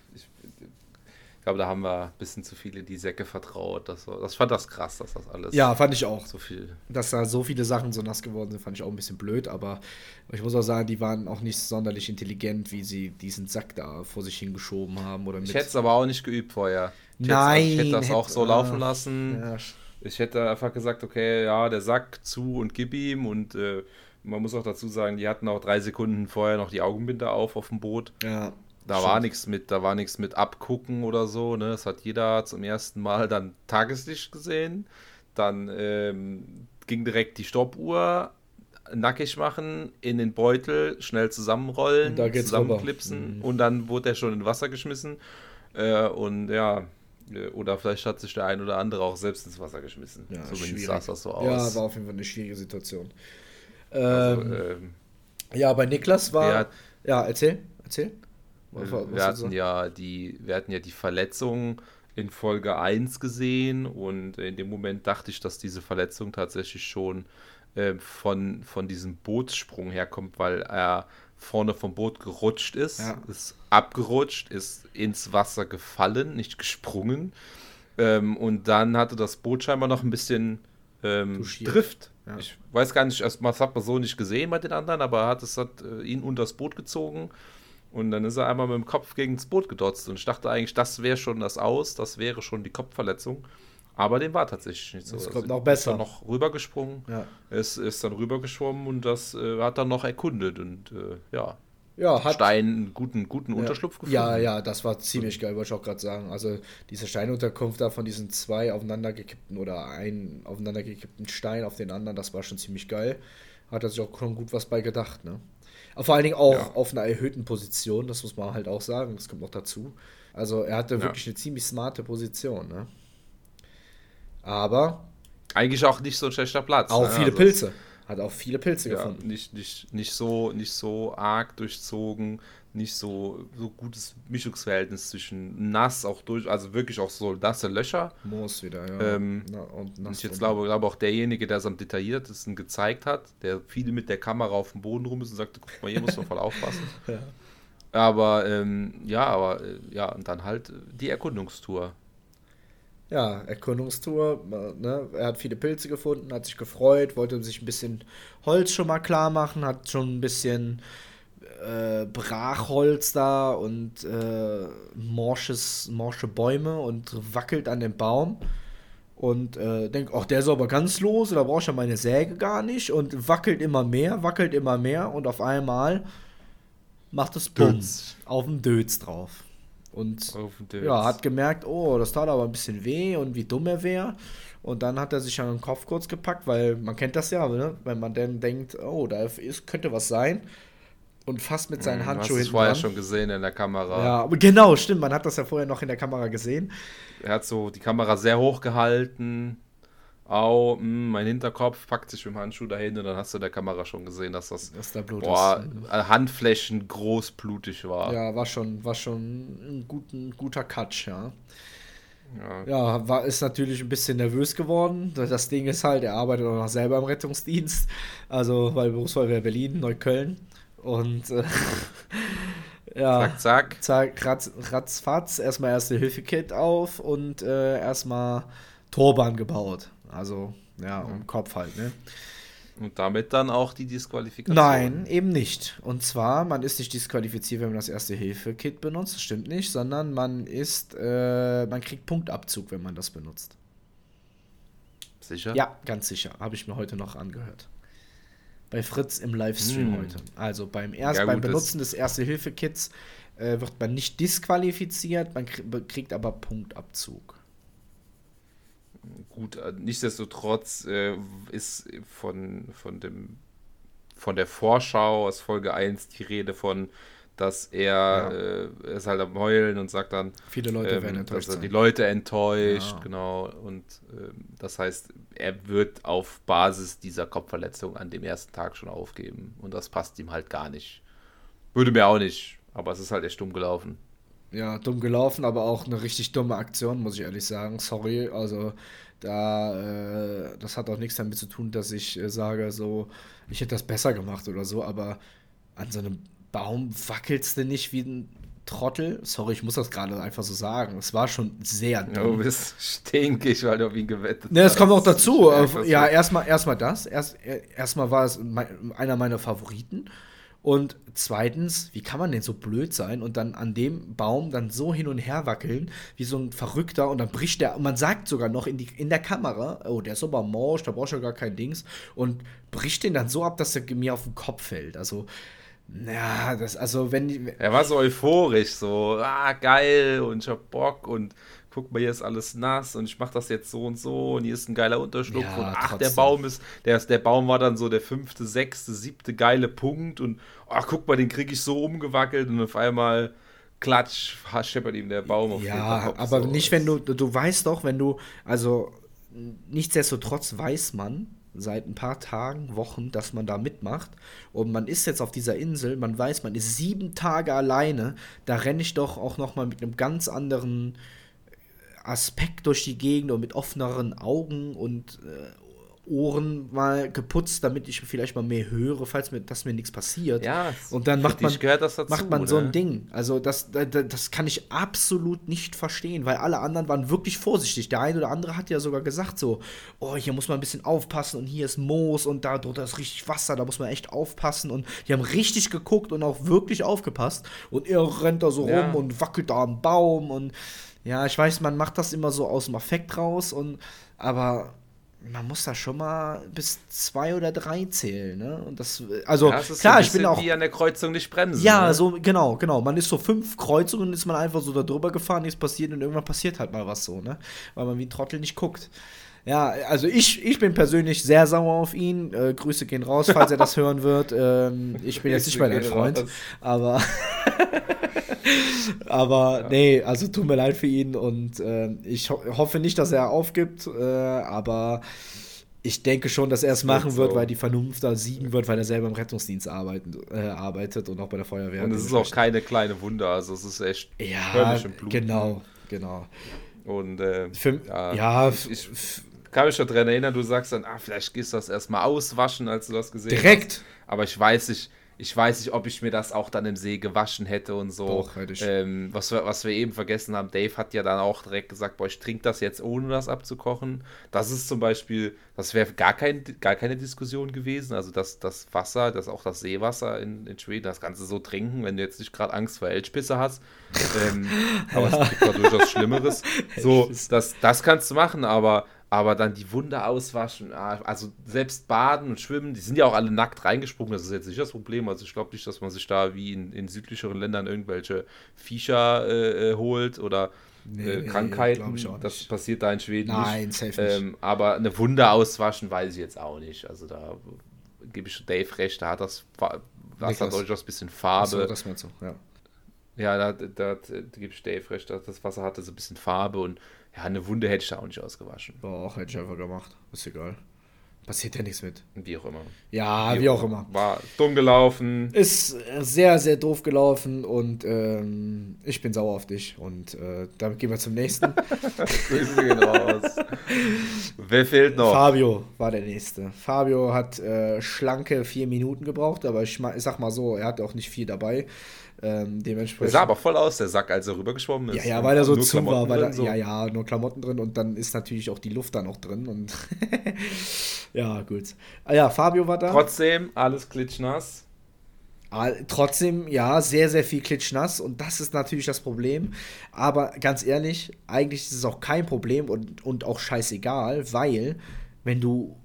glaube, da haben wir ein bisschen zu viele die Säcke vertraut. Das, war, das fand das krass, dass das alles. Ja, fand ich auch. So viel. Dass da so viele Sachen so nass geworden sind, fand ich auch ein bisschen blöd. Aber ich muss auch sagen, die waren auch nicht sonderlich intelligent, wie sie diesen Sack da vor sich hingeschoben haben. Oder ich hätte es aber auch nicht geübt vorher. Ich Nein. Hätte, ich hätte das auch so laufen lassen. Ja. Ich hätte einfach gesagt, okay, ja, der Sack zu und gib ihm. Und äh, man muss auch dazu sagen, die hatten auch drei Sekunden vorher noch die Augenbinder auf auf dem Boot. Ja. Da Stimmt. war nichts mit, da war nichts mit abgucken oder so. Ne? Das hat jeder zum ersten Mal dann Tageslicht gesehen. Dann ähm, ging direkt die Stoppuhr nackig machen, in den Beutel, schnell zusammenrollen, zusammenklipsen mhm. und dann wurde er schon in Wasser geschmissen. Äh, und ja, äh, oder vielleicht hat sich der ein oder andere auch selbst ins Wasser geschmissen. Ja, Zumindest sah das so aus. Ja, war auf jeden Fall eine schwierige Situation. Also, ähm, ähm, ja, bei Niklas war. ja, erzähl, erzähl. Was, was wir, hatten ja die, wir hatten ja die Verletzung in Folge 1 gesehen und in dem Moment dachte ich, dass diese Verletzung tatsächlich schon äh, von, von diesem Bootssprung herkommt, weil er vorne vom Boot gerutscht ist, ja. ist abgerutscht, ist ins Wasser gefallen, nicht gesprungen. Ähm, und dann hatte das Boot scheinbar noch ein bisschen ähm, Drift. Ja. Ich weiß gar nicht, das hat man so nicht gesehen bei den anderen, aber hat, es hat äh, ihn unter das Boot gezogen und dann ist er einmal mit dem Kopf gegen das Boot gedotzt. Und ich dachte eigentlich, das wäre schon das Aus, das wäre schon die Kopfverletzung. Aber dem war tatsächlich nicht so. Das kommt also, noch besser. Ist dann noch rübergesprungen. Ja. Es ist dann rübergeschwommen und das äh, hat dann noch erkundet. Und äh, ja, ja, hat Stein einen guten, guten ja. Unterschlupf gefunden. Ja, ja, das war ziemlich geil, wollte ich auch gerade sagen. Also diese Steinunterkunft da von diesen zwei aufeinandergekippten oder einen aufeinandergekippten Stein auf den anderen, das war schon ziemlich geil. Hat er sich auch schon gut was bei gedacht, ne? Vor allen Dingen auch ja. auf einer erhöhten Position, das muss man halt auch sagen, das kommt noch dazu. Also er hatte ja. wirklich eine ziemlich smarte Position, ne? Aber. Eigentlich auch nicht so ein schlechter Platz. Auch ne? viele also Pilze. Hat auch viele Pilze ja, gefunden. Nicht, nicht, nicht, so, nicht so arg durchzogen, nicht so, so gutes Mischungsverhältnis zwischen nass auch durch, also wirklich auch so nasse Löcher. Moos wieder, ja. Ähm, Na, und nass ich jetzt glaube, glaube auch derjenige, der es am detailliertesten gezeigt hat, der viele mit der Kamera auf dem Boden rum ist und sagte, guck mal, hier muss man voll aufpassen. ja. Aber ähm, ja, aber äh, ja, und dann halt die Erkundungstour. Ja, Erkundungstour. Ne? Er hat viele Pilze gefunden, hat sich gefreut, wollte sich ein bisschen Holz schon mal klar machen, hat schon ein bisschen äh, Brachholz da und äh, morsches, morsche Bäume und wackelt an dem Baum. Und äh, denkt, ach, der ist aber ganz los, da brauche ich ja meine Säge gar nicht. Und wackelt immer mehr, wackelt immer mehr und auf einmal macht es Dötz. auf dem Dötz drauf. Und ja, hat gemerkt, oh, das tat aber ein bisschen weh und wie dumm er wäre. Und dann hat er sich an den Kopf kurz gepackt, weil man kennt das ja, ne? wenn man dann denkt, oh, da ist, könnte was sein und fast mit seinen hm, Handschuhen. Das vorher schon gesehen in der Kamera. Ja, aber genau, stimmt. Man hat das ja vorher noch in der Kamera gesehen. Er hat so die Kamera sehr hoch gehalten. Au, mh, hm, mein Hinterkopf packt sich mit dem Handschuh dahin und dann hast du in der Kamera schon gesehen, dass das dass da boah, ist. Handflächen großblutig war. Ja, war schon, war schon ein, gut, ein guter Catch, ja. Ja, ja war, ist natürlich ein bisschen nervös geworden. Das Ding ist halt, er arbeitet auch noch selber im Rettungsdienst. Also bei Berufsfeuerwehr Berlin, Neukölln. Und äh, ja, zack, zack. zack ratz, ratzfatz, erstmal erste Hilfe-Kit auf und äh, erstmal Torbahn gebaut. Also, ja, um. Kopf halt, ne? Und damit dann auch die Disqualifikation? Nein, eben nicht. Und zwar, man ist nicht disqualifiziert, wenn man das erste Hilfe-Kit benutzt, das stimmt nicht, sondern man ist, äh, man kriegt Punktabzug, wenn man das benutzt. Sicher? Ja, ganz sicher. Habe ich mir heute noch angehört bei Fritz im Livestream hm. heute. Also beim, erst, ja, beim Benutzen des Erste-Hilfe-Kits äh, wird man nicht disqualifiziert, man kriegt aber Punktabzug. Gut, äh, nichtsdestotrotz äh, ist von, von dem von der Vorschau aus Folge 1 die Rede von, dass er, ja. äh, ist halt am Heulen und sagt dann, viele Leute ähm, werden enttäuscht. Dass er die Leute enttäuscht, ja. genau. Und ähm, das heißt, er wird auf Basis dieser Kopfverletzung an dem ersten Tag schon aufgeben. Und das passt ihm halt gar nicht. Würde mir auch nicht, aber es ist halt echt dumm gelaufen. Ja, dumm gelaufen, aber auch eine richtig dumme Aktion, muss ich ehrlich sagen. Sorry, also da, äh, das hat auch nichts damit zu tun, dass ich äh, sage, so, ich hätte das besser gemacht oder so, aber an so einem Baum wackelst du nicht wie ein Trottel. Sorry, ich muss das gerade einfach so sagen. Es war schon sehr dumm. Du bist stinkig, weil du auf ihn gewettet hast. Ne, es kommt auch dazu. Ja, erstmal erstmal das. Erst, erstmal war es einer meiner Favoriten. Und zweitens, wie kann man denn so blöd sein und dann an dem Baum dann so hin und her wackeln, wie so ein Verrückter und dann bricht der, und man sagt sogar noch in, die, in der Kamera, oh, der ist aber morsch, da brauchst du ja gar kein Dings und bricht den dann so ab, dass er mir auf den Kopf fällt. Also, ja, das, also wenn. Er war so euphorisch, so, ah, geil und ich hab Bock und guck mal, hier ist alles nass und ich mach das jetzt so und so und hier ist ein geiler Unterschlupf ja, und ach, trotzdem. der Baum ist, der, der Baum war dann so der fünfte, sechste, siebte geile Punkt und ach, guck mal, den krieg ich so umgewackelt und auf einmal klatsch, scheppert ihm der Baum auf Ja, Kopf aber so. nicht, wenn du, du weißt doch, wenn du, also nichtsdestotrotz weiß man, seit ein paar Tagen, Wochen, dass man da mitmacht. Und man ist jetzt auf dieser Insel, man weiß, man ist sieben Tage alleine. Da renne ich doch auch noch mal mit einem ganz anderen Aspekt durch die Gegend und mit offeneren Augen und äh, Ohren mal geputzt, damit ich vielleicht mal mehr höre, falls mir, dass mir nichts passiert. Ja, und dann macht man, dazu, macht man so ein Ding. Also das, das, das, kann ich absolut nicht verstehen, weil alle anderen waren wirklich vorsichtig. Der eine oder andere hat ja sogar gesagt so, oh, hier muss man ein bisschen aufpassen und hier ist Moos und da drunter ist richtig Wasser, da muss man echt aufpassen und die haben richtig geguckt und auch wirklich aufgepasst und er rennt da so ja. rum und wackelt da am Baum und ja, ich weiß, man macht das immer so aus dem Affekt raus und aber man muss da schon mal bis zwei oder drei zählen, ne? Und das, also ja, das klar, ich bin auch wie an der Kreuzung nicht bremsen. Ja, ne? so genau, genau. Man ist so fünf Kreuzungen, ist man einfach so da drüber gefahren, nichts passiert und irgendwann passiert halt mal was so, ne? Weil man wie ein Trottel nicht guckt. Ja, also ich, ich bin persönlich sehr sauer auf ihn. Äh, Grüße gehen raus, falls er das hören wird. Ähm, ich bin jetzt nicht mehr dein Freund, aber aber ja. nee, also tut mir leid für ihn und äh, ich ho hoffe nicht, dass er aufgibt, äh, aber ich denke schon, dass er es machen wird, so. weil die Vernunft da siegen wird, weil er selber im Rettungsdienst arbeiten, äh, arbeitet und auch bei der Feuerwehr. Und es ist auch keine kleine Wunder, also es ist echt ja, genau, genau. Und äh, Für, ja, ja ich, ich, kann mich schon daran erinnern, du sagst dann, ah, vielleicht gehst du das erstmal auswaschen, als du das gesehen Direkt. hast. Direkt. Aber ich weiß nicht, ich weiß nicht, ob ich mir das auch dann im See gewaschen hätte und so. Doch, ähm, was, wir, was wir eben vergessen haben, Dave hat ja dann auch direkt gesagt, boah, ich trinke das jetzt ohne das abzukochen. Das ist zum Beispiel, das wäre gar, kein, gar keine Diskussion gewesen. Also das, das Wasser, das auch das Seewasser in, in Schweden, das Ganze so trinken, wenn du jetzt nicht gerade Angst vor Elchpisse hast. ähm, aber es gibt da durchaus Schlimmeres. So, das, das kannst du machen, aber aber dann die Wunde auswaschen, ah, also selbst baden und schwimmen, die sind ja auch alle nackt reingesprungen, das ist jetzt nicht das Problem. Also ich glaube nicht, dass man sich da wie in, in südlicheren Ländern irgendwelche Viecher äh, äh holt oder nee, äh, Krankheiten. Nee, das passiert da in Schweden Nein, nicht. Safe ähm, nicht. Aber eine Wunde auswaschen weiß ich jetzt auch nicht. Also da gebe ich Dave recht, da hat das Wasser durchaus ein bisschen Farbe. So, das meinst du, ja. Ja, da, da, da, ich Dave recht, das Wasser hatte so ein bisschen Farbe und ja, eine Wunde hätte ich da auch nicht ausgewaschen. Boah, auch hätte ich einfach gemacht. Ist egal. Passiert ja nichts mit. Wie auch immer. Ja, wie, wie auch immer. War dumm gelaufen. Ist sehr, sehr doof gelaufen und ähm, ich bin sauer auf dich. Und äh, damit gehen wir zum nächsten. Grüße gehen raus. Wer fehlt noch? Fabio war der nächste. Fabio hat äh, schlanke vier Minuten gebraucht, aber ich, ich sag mal so, er hat auch nicht viel dabei. Ähm, dementsprechend. Er sah aber voll aus, der Sack, als er rübergeschwommen ist. Ja, ja, weil er so zu war. Weil er, so. Ja, ja, nur Klamotten drin und dann ist natürlich auch die Luft da noch drin. Und ja, gut. Ah, ja, Fabio war da. Trotzdem, alles klitschnass. Ah, trotzdem, ja, sehr, sehr viel klitschnass und das ist natürlich das Problem. Aber ganz ehrlich, eigentlich ist es auch kein Problem und, und auch scheißegal, weil wenn du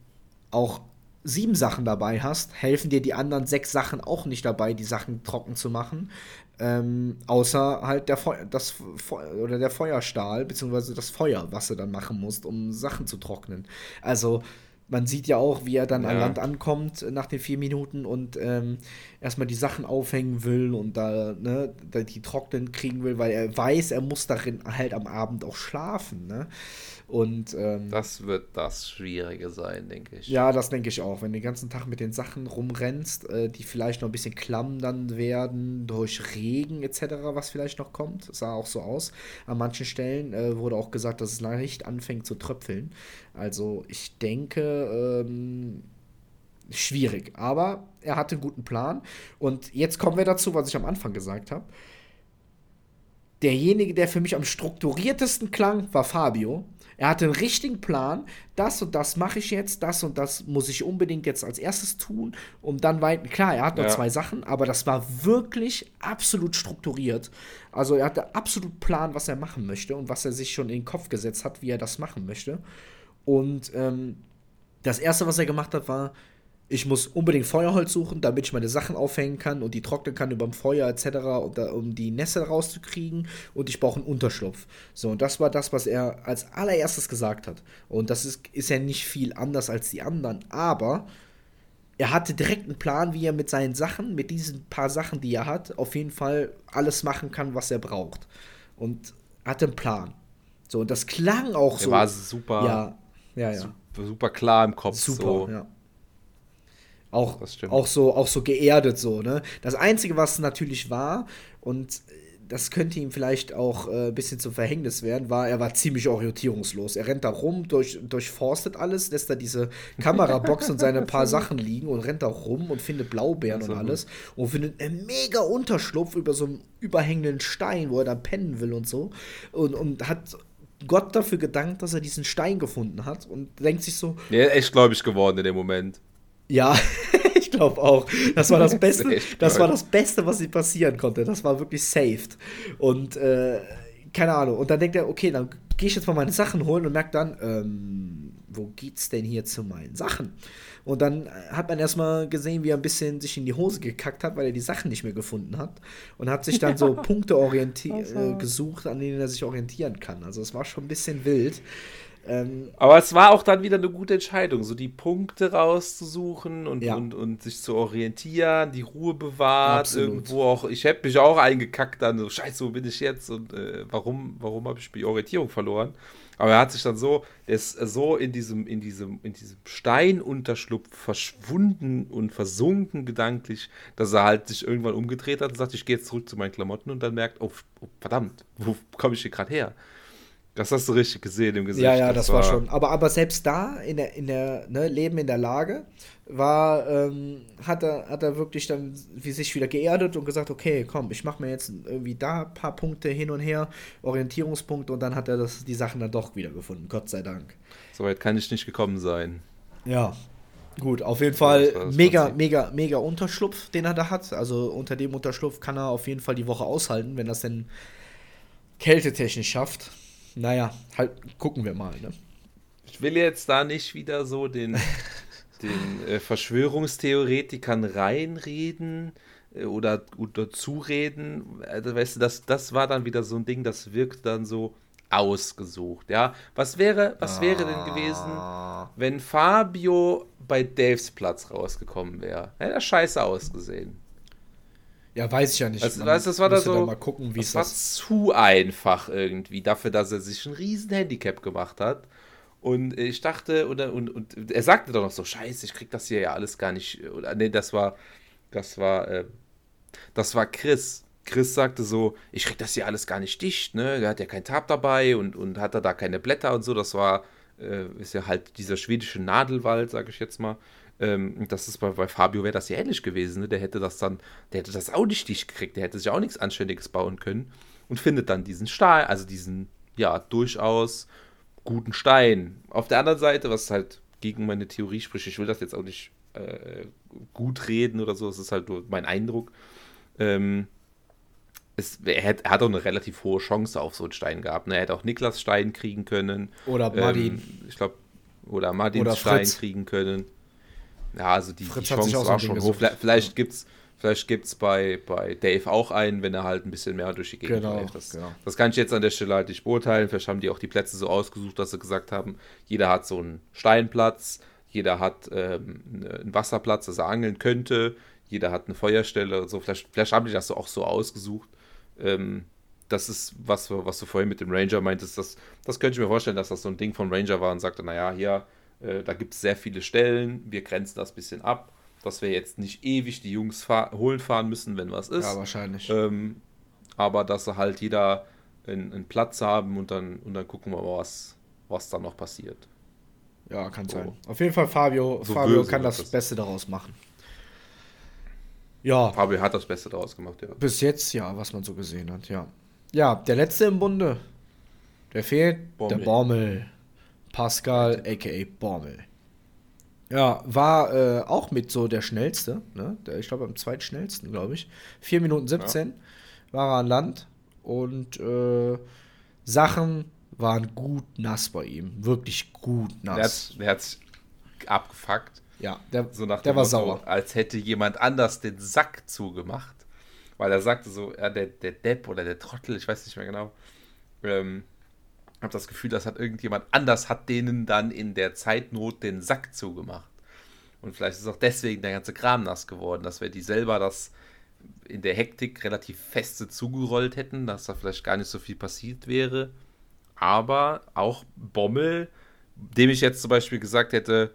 auch sieben Sachen dabei hast, helfen dir die anderen sechs Sachen auch nicht dabei, die Sachen trocken zu machen. Ähm, außer halt der, Feu das Feu oder der Feuerstahl, beziehungsweise das Feuer, was du dann machen musst, um Sachen zu trocknen. Also, Man sieht ja auch, wie er dann ja. an Land ankommt nach den vier Minuten und ähm, erstmal die Sachen aufhängen will und da, ne, da die trocknen kriegen will, weil er weiß, er muss darin halt am Abend auch schlafen. Ne? Und ähm, das wird das Schwierige sein, denke ich. Ja, das denke ich auch. Wenn du den ganzen Tag mit den Sachen rumrennst, äh, die vielleicht noch ein bisschen klamm dann werden durch Regen etc., was vielleicht noch kommt, das sah auch so aus. An manchen Stellen äh, wurde auch gesagt, dass es leicht anfängt zu tröpfeln. Also ich denke, ähm, schwierig. Aber er hatte einen guten Plan. Und jetzt kommen wir dazu, was ich am Anfang gesagt habe. Derjenige, der für mich am strukturiertesten klang, war Fabio. Er hatte einen richtigen Plan. Das und das mache ich jetzt, das und das muss ich unbedingt jetzt als erstes tun, um dann weiter. Klar, er hat noch ja. zwei Sachen, aber das war wirklich absolut strukturiert. Also er hatte absolut Plan, was er machen möchte und was er sich schon in den Kopf gesetzt hat, wie er das machen möchte. Und ähm, das erste, was er gemacht hat, war ich muss unbedingt Feuerholz suchen, damit ich meine Sachen aufhängen kann und die trocknen kann über dem Feuer etc., um die Nässe rauszukriegen. Und ich brauche einen Unterschlupf. So, und das war das, was er als allererstes gesagt hat. Und das ist, ist ja nicht viel anders als die anderen. Aber er hatte direkt einen Plan, wie er mit seinen Sachen, mit diesen paar Sachen, die er hat, auf jeden Fall alles machen kann, was er braucht. Und hatte einen Plan. So, und das klang auch er so. war super. Ja, ja, ja. Super, super klar im Kopf. Super, so. ja. Auch, auch, so, auch so geerdet so, ne? Das Einzige, was natürlich war, und das könnte ihm vielleicht auch äh, ein bisschen zum Verhängnis werden, war, er war ziemlich orientierungslos. Er rennt da rum, durch, durchforstet alles, lässt da diese Kamerabox und seine paar Sachen liegen und rennt da rum und findet Blaubeeren und alles und findet einen mega Unterschlupf über so einen überhängenden Stein, wo er da pennen will und so. Und, und hat Gott dafür gedankt, dass er diesen Stein gefunden hat und denkt sich so. Er ist echt gläubig geworden in dem Moment. Ja, ich glaube auch. Das war das Beste. Das war das Beste, was ihm passieren konnte. Das war wirklich saved. Und äh, keine Ahnung. Und dann denkt er, okay, dann gehe ich jetzt mal meine Sachen holen und merkt dann, ähm, wo geht's denn hier zu meinen Sachen? Und dann hat man erstmal gesehen, wie er ein bisschen sich in die Hose gekackt hat, weil er die Sachen nicht mehr gefunden hat. Und hat sich dann so Punkte äh, gesucht, an denen er sich orientieren kann. Also es war schon ein bisschen wild. Ähm, Aber es war auch dann wieder eine gute Entscheidung, so die Punkte rauszusuchen und, ja. und, und sich zu orientieren, die Ruhe bewahrt, Absolut. irgendwo auch. Ich hätte mich auch eingekackt dann, so Scheiße, wo bin ich jetzt und äh, warum, warum habe ich die Orientierung verloren? Aber er hat sich dann so, der ist so in diesem, in diesem, in diesem Steinunterschlupf verschwunden und versunken gedanklich, dass er halt sich irgendwann umgedreht hat und sagt, ich gehe jetzt zurück zu meinen Klamotten und dann merkt, oh, oh verdammt, wo komme ich hier gerade her? Das hast du richtig gesehen im Gesicht. Ja, ja, das, das war, schon. Aber, aber selbst da, in der, in der ne, Leben in der Lage, war, ähm, hat, er, hat er wirklich dann wie sich wieder geerdet und gesagt, okay, komm, ich mache mir jetzt irgendwie da ein paar Punkte hin und her, Orientierungspunkte und dann hat er das, die Sachen dann doch wieder gefunden, Gott sei Dank. Soweit kann ich nicht gekommen sein. Ja, Gut, auf jeden Fall mega, mega, mega Unterschlupf, den er da hat. Also unter dem Unterschlupf kann er auf jeden Fall die Woche aushalten, wenn das denn kältetechnisch schafft naja, halt gucken wir mal. Ne? Ich will jetzt da nicht wieder so den, den äh, Verschwörungstheoretikern reinreden äh, oder, oder zureden. Also, weißt du, das, das war dann wieder so ein Ding, das wirkt dann so ausgesucht. Ja, was wäre, was wäre denn gewesen, ah. wenn Fabio bei Daves Platz rausgekommen wäre? Hätte er scheiße ausgesehen. Ja, weiß ich ja nicht. Also, weißt, das war da so. Mal gucken, wie es war zu einfach irgendwie dafür, dass er sich ein riesen Handicap gemacht hat. Und ich dachte, oder, und, und er sagte doch noch so, scheiße, ich krieg das hier ja alles gar nicht. Oder nee, das war, das war, äh, das war Chris. Chris sagte so, ich krieg das hier alles gar nicht dicht, ne? Der hat ja kein Tab dabei und, und hat da keine Blätter und so. Das war, äh, ist ja halt dieser schwedische Nadelwald, sag ich jetzt mal. Ähm, das ist bei, bei Fabio wäre das ja ähnlich gewesen. Ne? Der hätte das dann, der hätte das auch nicht dicht gekriegt, der hätte sich auch nichts Anständiges bauen können und findet dann diesen Stahl, also diesen, ja, durchaus guten Stein. Auf der anderen Seite, was halt gegen meine Theorie spricht, ich will das jetzt auch nicht äh, gut reden oder so, es ist halt nur mein Eindruck. Ähm, es, er, hat, er, hat, auch eine relativ hohe Chance auf so einen Stein gehabt. Ne? Er hätte auch Niklas Stein kriegen können. Oder Martin. Ähm, ich glaube, oder Martins Stein kriegen können. Ja, also die, die Chance war schon hoch. Vielleicht, vielleicht gibt es vielleicht gibt's bei, bei Dave auch einen, wenn er halt ein bisschen mehr durch die Gegend genau, läuft. Das, genau. das kann ich jetzt an der Stelle halt nicht beurteilen. Vielleicht haben die auch die Plätze so ausgesucht, dass sie gesagt haben, jeder hat so einen Steinplatz, jeder hat ähm, einen Wasserplatz, dass er angeln könnte, jeder hat eine Feuerstelle und so. Vielleicht, vielleicht haben die das so auch so ausgesucht. Ähm, das ist was, was du vorhin mit dem Ranger meintest. Das, das könnte ich mir vorstellen, dass das so ein Ding von Ranger war und sagte, naja, hier, äh, da gibt es sehr viele Stellen, wir grenzen das ein bisschen ab, dass wir jetzt nicht ewig die Jungs fahr holen fahren müssen, wenn was ist. Ja, wahrscheinlich. Ähm, aber dass sie halt jeder einen, Platz haben und dann, und dann gucken wir mal, was, was dann noch passiert. Ja, kann so. sein. Auf jeden Fall, Fabio, so Fabio kann das, das Beste daraus machen. Ja. Fabio hat das Beste daraus gemacht, ja. Bis jetzt, ja, was man so gesehen hat, ja. Ja, der letzte im Bunde. Der fehlt. Bommel. Der Bommel. Pascal, aka Bommel. Ja, war äh, auch mit so der schnellste, ne? Der, ich glaube am zweitschnellsten, glaube ich. 4 Minuten 17 ja. war er an Land und äh, Sachen waren gut nass bei ihm. Wirklich gut nass. Der hat es abgefuckt. Ja, der, so nach der war Motto, sauer. Als hätte jemand anders den Sack zugemacht. Weil er sagte so, ja, der, der Depp oder der Trottel, ich weiß nicht mehr genau. Ähm, habe das Gefühl, dass hat irgendjemand anders hat denen dann in der Zeitnot den Sack zugemacht. Und vielleicht ist auch deswegen der ganze Kram nass geworden, dass wir die selber das in der Hektik relativ feste zugerollt hätten, dass da vielleicht gar nicht so viel passiert wäre. Aber auch Bommel, dem ich jetzt zum Beispiel gesagt hätte,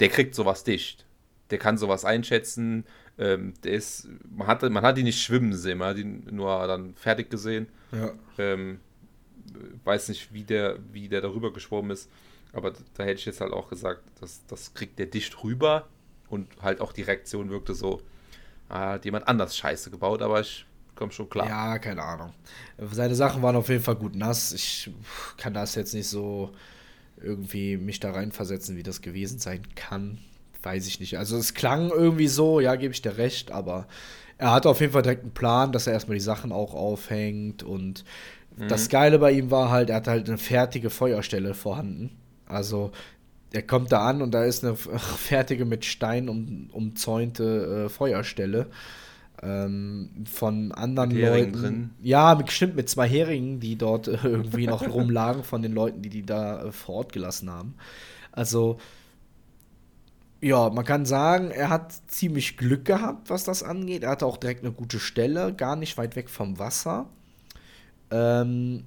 der kriegt sowas dicht. Der kann sowas einschätzen. Ähm, der ist, man, hatte, man hat ihn nicht schwimmen sehen, man hat ihn nur dann fertig gesehen. Ja. Ähm, weiß nicht, wie der, wie der darüber geschwommen ist. Aber da hätte ich jetzt halt auch gesagt, das, das kriegt der dicht rüber. Und halt auch die Reaktion wirkte so, ah, hat jemand anders Scheiße gebaut, aber ich komme schon klar. Ja, keine Ahnung. Seine Sachen waren auf jeden Fall gut nass. Ich kann das jetzt nicht so irgendwie mich da reinversetzen, wie das gewesen sein kann. Weiß ich nicht. Also es klang irgendwie so, ja, gebe ich dir recht, aber er hat auf jeden Fall direkt einen Plan, dass er erstmal die Sachen auch aufhängt und mhm. das Geile bei ihm war halt, er hat halt eine fertige Feuerstelle vorhanden. Also er kommt da an und da ist eine fertige mit Stein um, umzäunte äh, Feuerstelle ähm, von anderen mit Leuten. Drin. Ja, bestimmt mit zwei Heringen, die dort äh, irgendwie noch rumlagen von den Leuten, die die da äh, vor Ort gelassen haben. Also, ja, man kann sagen, er hat ziemlich Glück gehabt, was das angeht. Er hatte auch direkt eine gute Stelle, gar nicht weit weg vom Wasser. Ähm,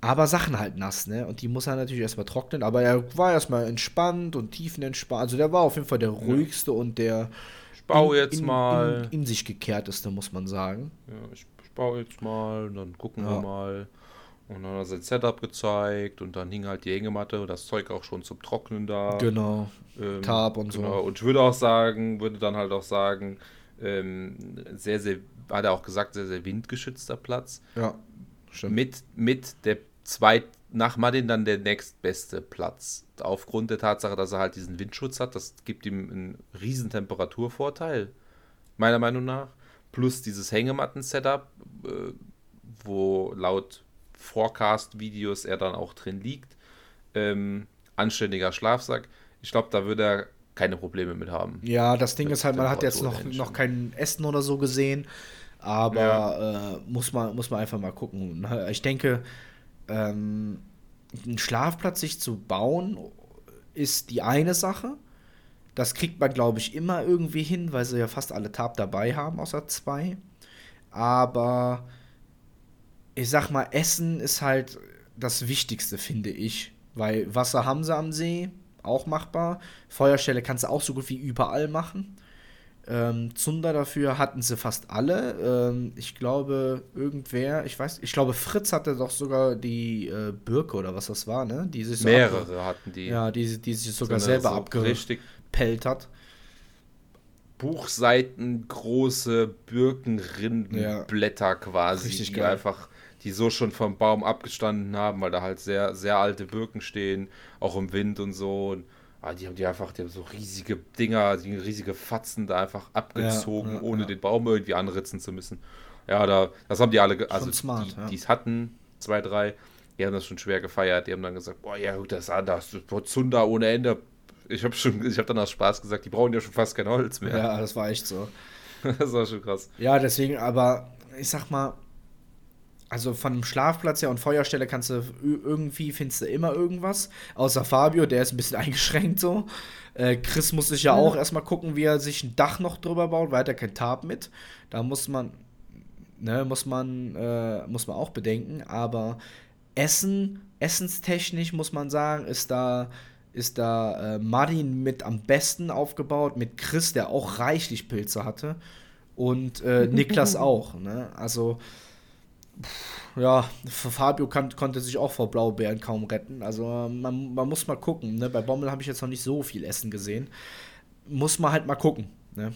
aber Sachen halt nass, ne? Und die muss er natürlich erstmal trocknen. Aber er war erstmal entspannt und tiefenentspannt. Also der war auf jeden Fall der ruhigste ja. und der baue jetzt in, mal. In, in, sich gekehrteste, muss man sagen. Ja, ich, ich baue jetzt mal, dann gucken ja. wir mal. Und dann hat er sein Setup gezeigt und dann hing halt die Hängematte und das Zeug auch schon zum Trocknen da. Genau. Ähm, Tab und genau. so. Und ich würde auch sagen, würde dann halt auch sagen, ähm, sehr, sehr, hat er auch gesagt, sehr, sehr windgeschützter Platz. Ja, stimmt. Mit, mit der zweit, nach Madin dann der nächstbeste Platz. Aufgrund der Tatsache, dass er halt diesen Windschutz hat, das gibt ihm einen riesen Temperaturvorteil, meiner Meinung nach. Plus dieses Hängematten-Setup, äh, wo laut Forecast-Videos er dann auch drin liegt. Ähm, anständiger Schlafsack. Ich glaube, da würde er keine Probleme mit haben. Ja, das Ding ist halt, man hat jetzt noch, noch kein Essen oder so gesehen, aber ja. äh, muss, man, muss man einfach mal gucken. Ich denke, ähm, einen Schlafplatz sich zu bauen, ist die eine Sache. Das kriegt man, glaube ich, immer irgendwie hin, weil sie ja fast alle Tab dabei haben, außer zwei. Aber ich sag mal, Essen ist halt das Wichtigste, finde ich. Weil Wasser haben sie am See, auch machbar. Feuerstelle kannst du auch so gut wie überall machen. Ähm, Zunder dafür hatten sie fast alle. Ähm, ich glaube, irgendwer, ich weiß, ich glaube, Fritz hatte doch sogar die äh, Birke oder was das war, ne? Die sich so Mehrere hatten die. Ja, die, die sich sogar so selber so abgepellt hat. Buchseiten große Birkenrindenblätter ja. quasi, Richtig die geil. einfach, die so schon vom Baum abgestanden haben, weil da halt sehr, sehr alte Birken stehen, auch im Wind und so. Und Ah, die haben die einfach, die haben so riesige Dinger, die riesige Fatzen da einfach abgezogen, ja, ja, ohne ja. den Baum irgendwie anritzen zu müssen. Ja, da, das haben die alle, also smart, die es hatten, zwei, drei, die haben das schon schwer gefeiert. Die haben dann gesagt, boah, ja gut, das ist anders, Zunder ohne Ende. Ich habe schon, ich habe dann aus Spaß gesagt, die brauchen ja schon fast kein Holz mehr. Ja, das war echt so. das war schon krass. Ja, deswegen, aber ich sag mal, also von einem Schlafplatz her und Feuerstelle kannst du irgendwie, findest du immer irgendwas. Außer Fabio, der ist ein bisschen eingeschränkt so. Äh, Chris muss sich ja, ja. auch erstmal gucken, wie er sich ein Dach noch drüber baut, weil er kein Tarp mit. Da muss man, ne, muss man, äh, muss man auch bedenken. Aber Essen, essenstechnisch muss man sagen, ist da, ist da äh, Martin mit am besten aufgebaut, mit Chris, der auch reichlich Pilze hatte. Und äh, Niklas auch. Ne? Also ja, Fabio kann, konnte sich auch vor Blaubeeren kaum retten. Also man, man muss mal gucken. Ne? Bei Bommel habe ich jetzt noch nicht so viel Essen gesehen. Muss man halt mal gucken. Ne?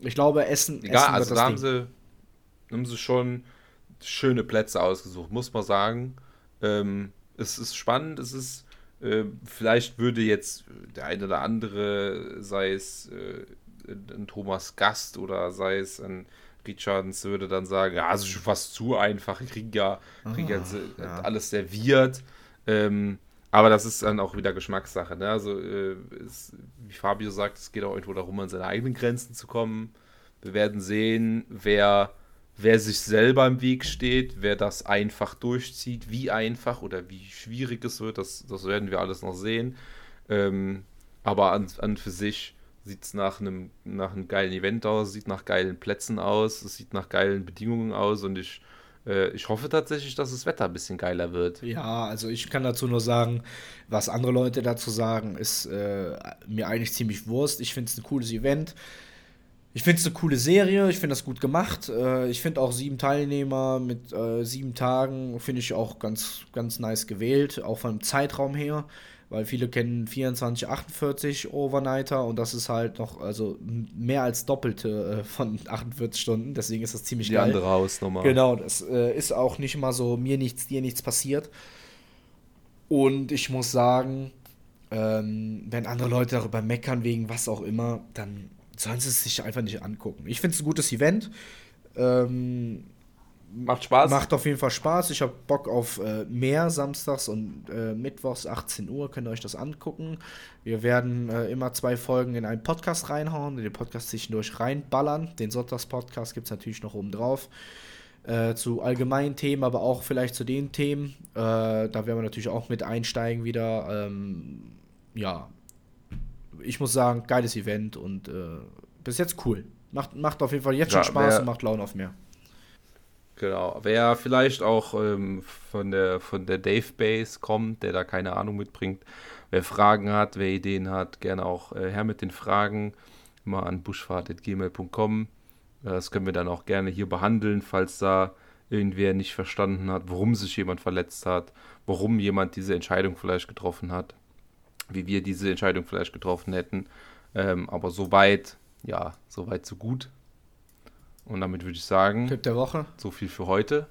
Ich glaube, Essen. Ja, Essen also da haben sie, haben sie schon schöne Plätze ausgesucht, muss man sagen. Ähm, es ist spannend, es ist. Äh, vielleicht würde jetzt der eine oder andere, sei es äh, ein Thomas Gast oder sei es ein Richards würde dann sagen, ja, es ist schon fast zu einfach, ich kriege ja, krieg ja, ah, ja, alles serviert. Ähm, aber das ist dann auch wieder Geschmackssache. Ne? Also, äh, es, wie Fabio sagt, es geht auch irgendwo darum, an seine eigenen Grenzen zu kommen. Wir werden sehen, wer, wer sich selber im Weg steht, wer das einfach durchzieht, wie einfach oder wie schwierig es wird, das, das werden wir alles noch sehen. Ähm, aber an, an für sich sieht es nach einem, nach einem geilen Event aus, sieht nach geilen Plätzen aus, es sieht nach geilen Bedingungen aus und ich, äh, ich hoffe tatsächlich, dass das Wetter ein bisschen geiler wird. Ja, also ich kann dazu nur sagen, was andere Leute dazu sagen, ist äh, mir eigentlich ziemlich Wurst. Ich finde es ein cooles Event. Ich finde es eine coole Serie, ich finde das gut gemacht. Äh, ich finde auch sieben Teilnehmer mit äh, sieben Tagen, finde ich auch ganz, ganz nice gewählt, auch vom Zeitraum her weil viele kennen 24, 48 Overnighter und das ist halt noch also mehr als doppelte äh, von 48 Stunden, deswegen ist das ziemlich Die geil. Die andere Hausnummer. Genau, das äh, ist auch nicht immer so mir nichts, dir nichts passiert. Und ich muss sagen, ähm, wenn andere Leute darüber meckern wegen was auch immer, dann sollen sie es sich einfach nicht angucken. Ich finde es ein gutes Event. Ähm, Macht Spaß. Macht auf jeden Fall Spaß. Ich habe Bock auf äh, mehr samstags und äh, mittwochs 18 Uhr. Könnt ihr euch das angucken. Wir werden äh, immer zwei Folgen in einen Podcast reinhauen, den Podcast zwischendurch reinballern. Den Sonntagspodcast gibt es natürlich noch oben drauf. Äh, zu allgemeinen Themen, aber auch vielleicht zu den Themen. Äh, da werden wir natürlich auch mit einsteigen wieder. Ähm, ja, ich muss sagen, geiles Event und äh, bis jetzt cool. Macht, macht auf jeden Fall jetzt schon Spaß und macht Laune auf mehr. Genau. Wer vielleicht auch ähm, von der, von der Dave Base kommt, der da keine Ahnung mitbringt, wer Fragen hat, wer Ideen hat, gerne auch äh, her mit den Fragen. Mal an buschfahrt.gmail.com. Das können wir dann auch gerne hier behandeln, falls da irgendwer nicht verstanden hat, warum sich jemand verletzt hat, warum jemand diese Entscheidung vielleicht getroffen hat, wie wir diese Entscheidung vielleicht getroffen hätten. Ähm, aber soweit, ja, soweit so gut. Und damit würde ich sagen. Tipp der Woche. So viel für heute.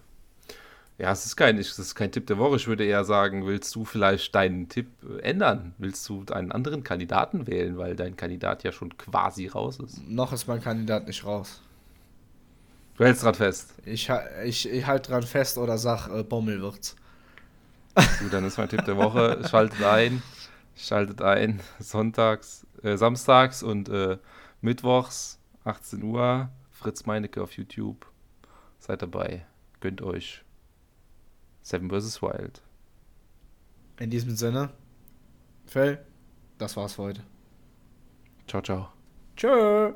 Ja, es ist kein, es ist kein Tipp der Woche. Ich würde eher sagen, willst du vielleicht deinen Tipp ändern? Willst du einen anderen Kandidaten wählen, weil dein Kandidat ja schon quasi raus ist? Noch ist mein Kandidat nicht raus. Du hältst dran fest. Ich, ich, ich halte dran fest oder sag, äh, Bommel wird's. Gut, dann ist mein Tipp der Woche. Schaltet ein. Schaltet ein. Sonntags, äh, samstags und äh, mittwochs, 18 Uhr Fritz Meinecke auf YouTube. Seid dabei. Gönnt euch. Seven vs. Wild. In diesem Sinne, Phil, das war's für heute. Ciao, ciao. Tschö.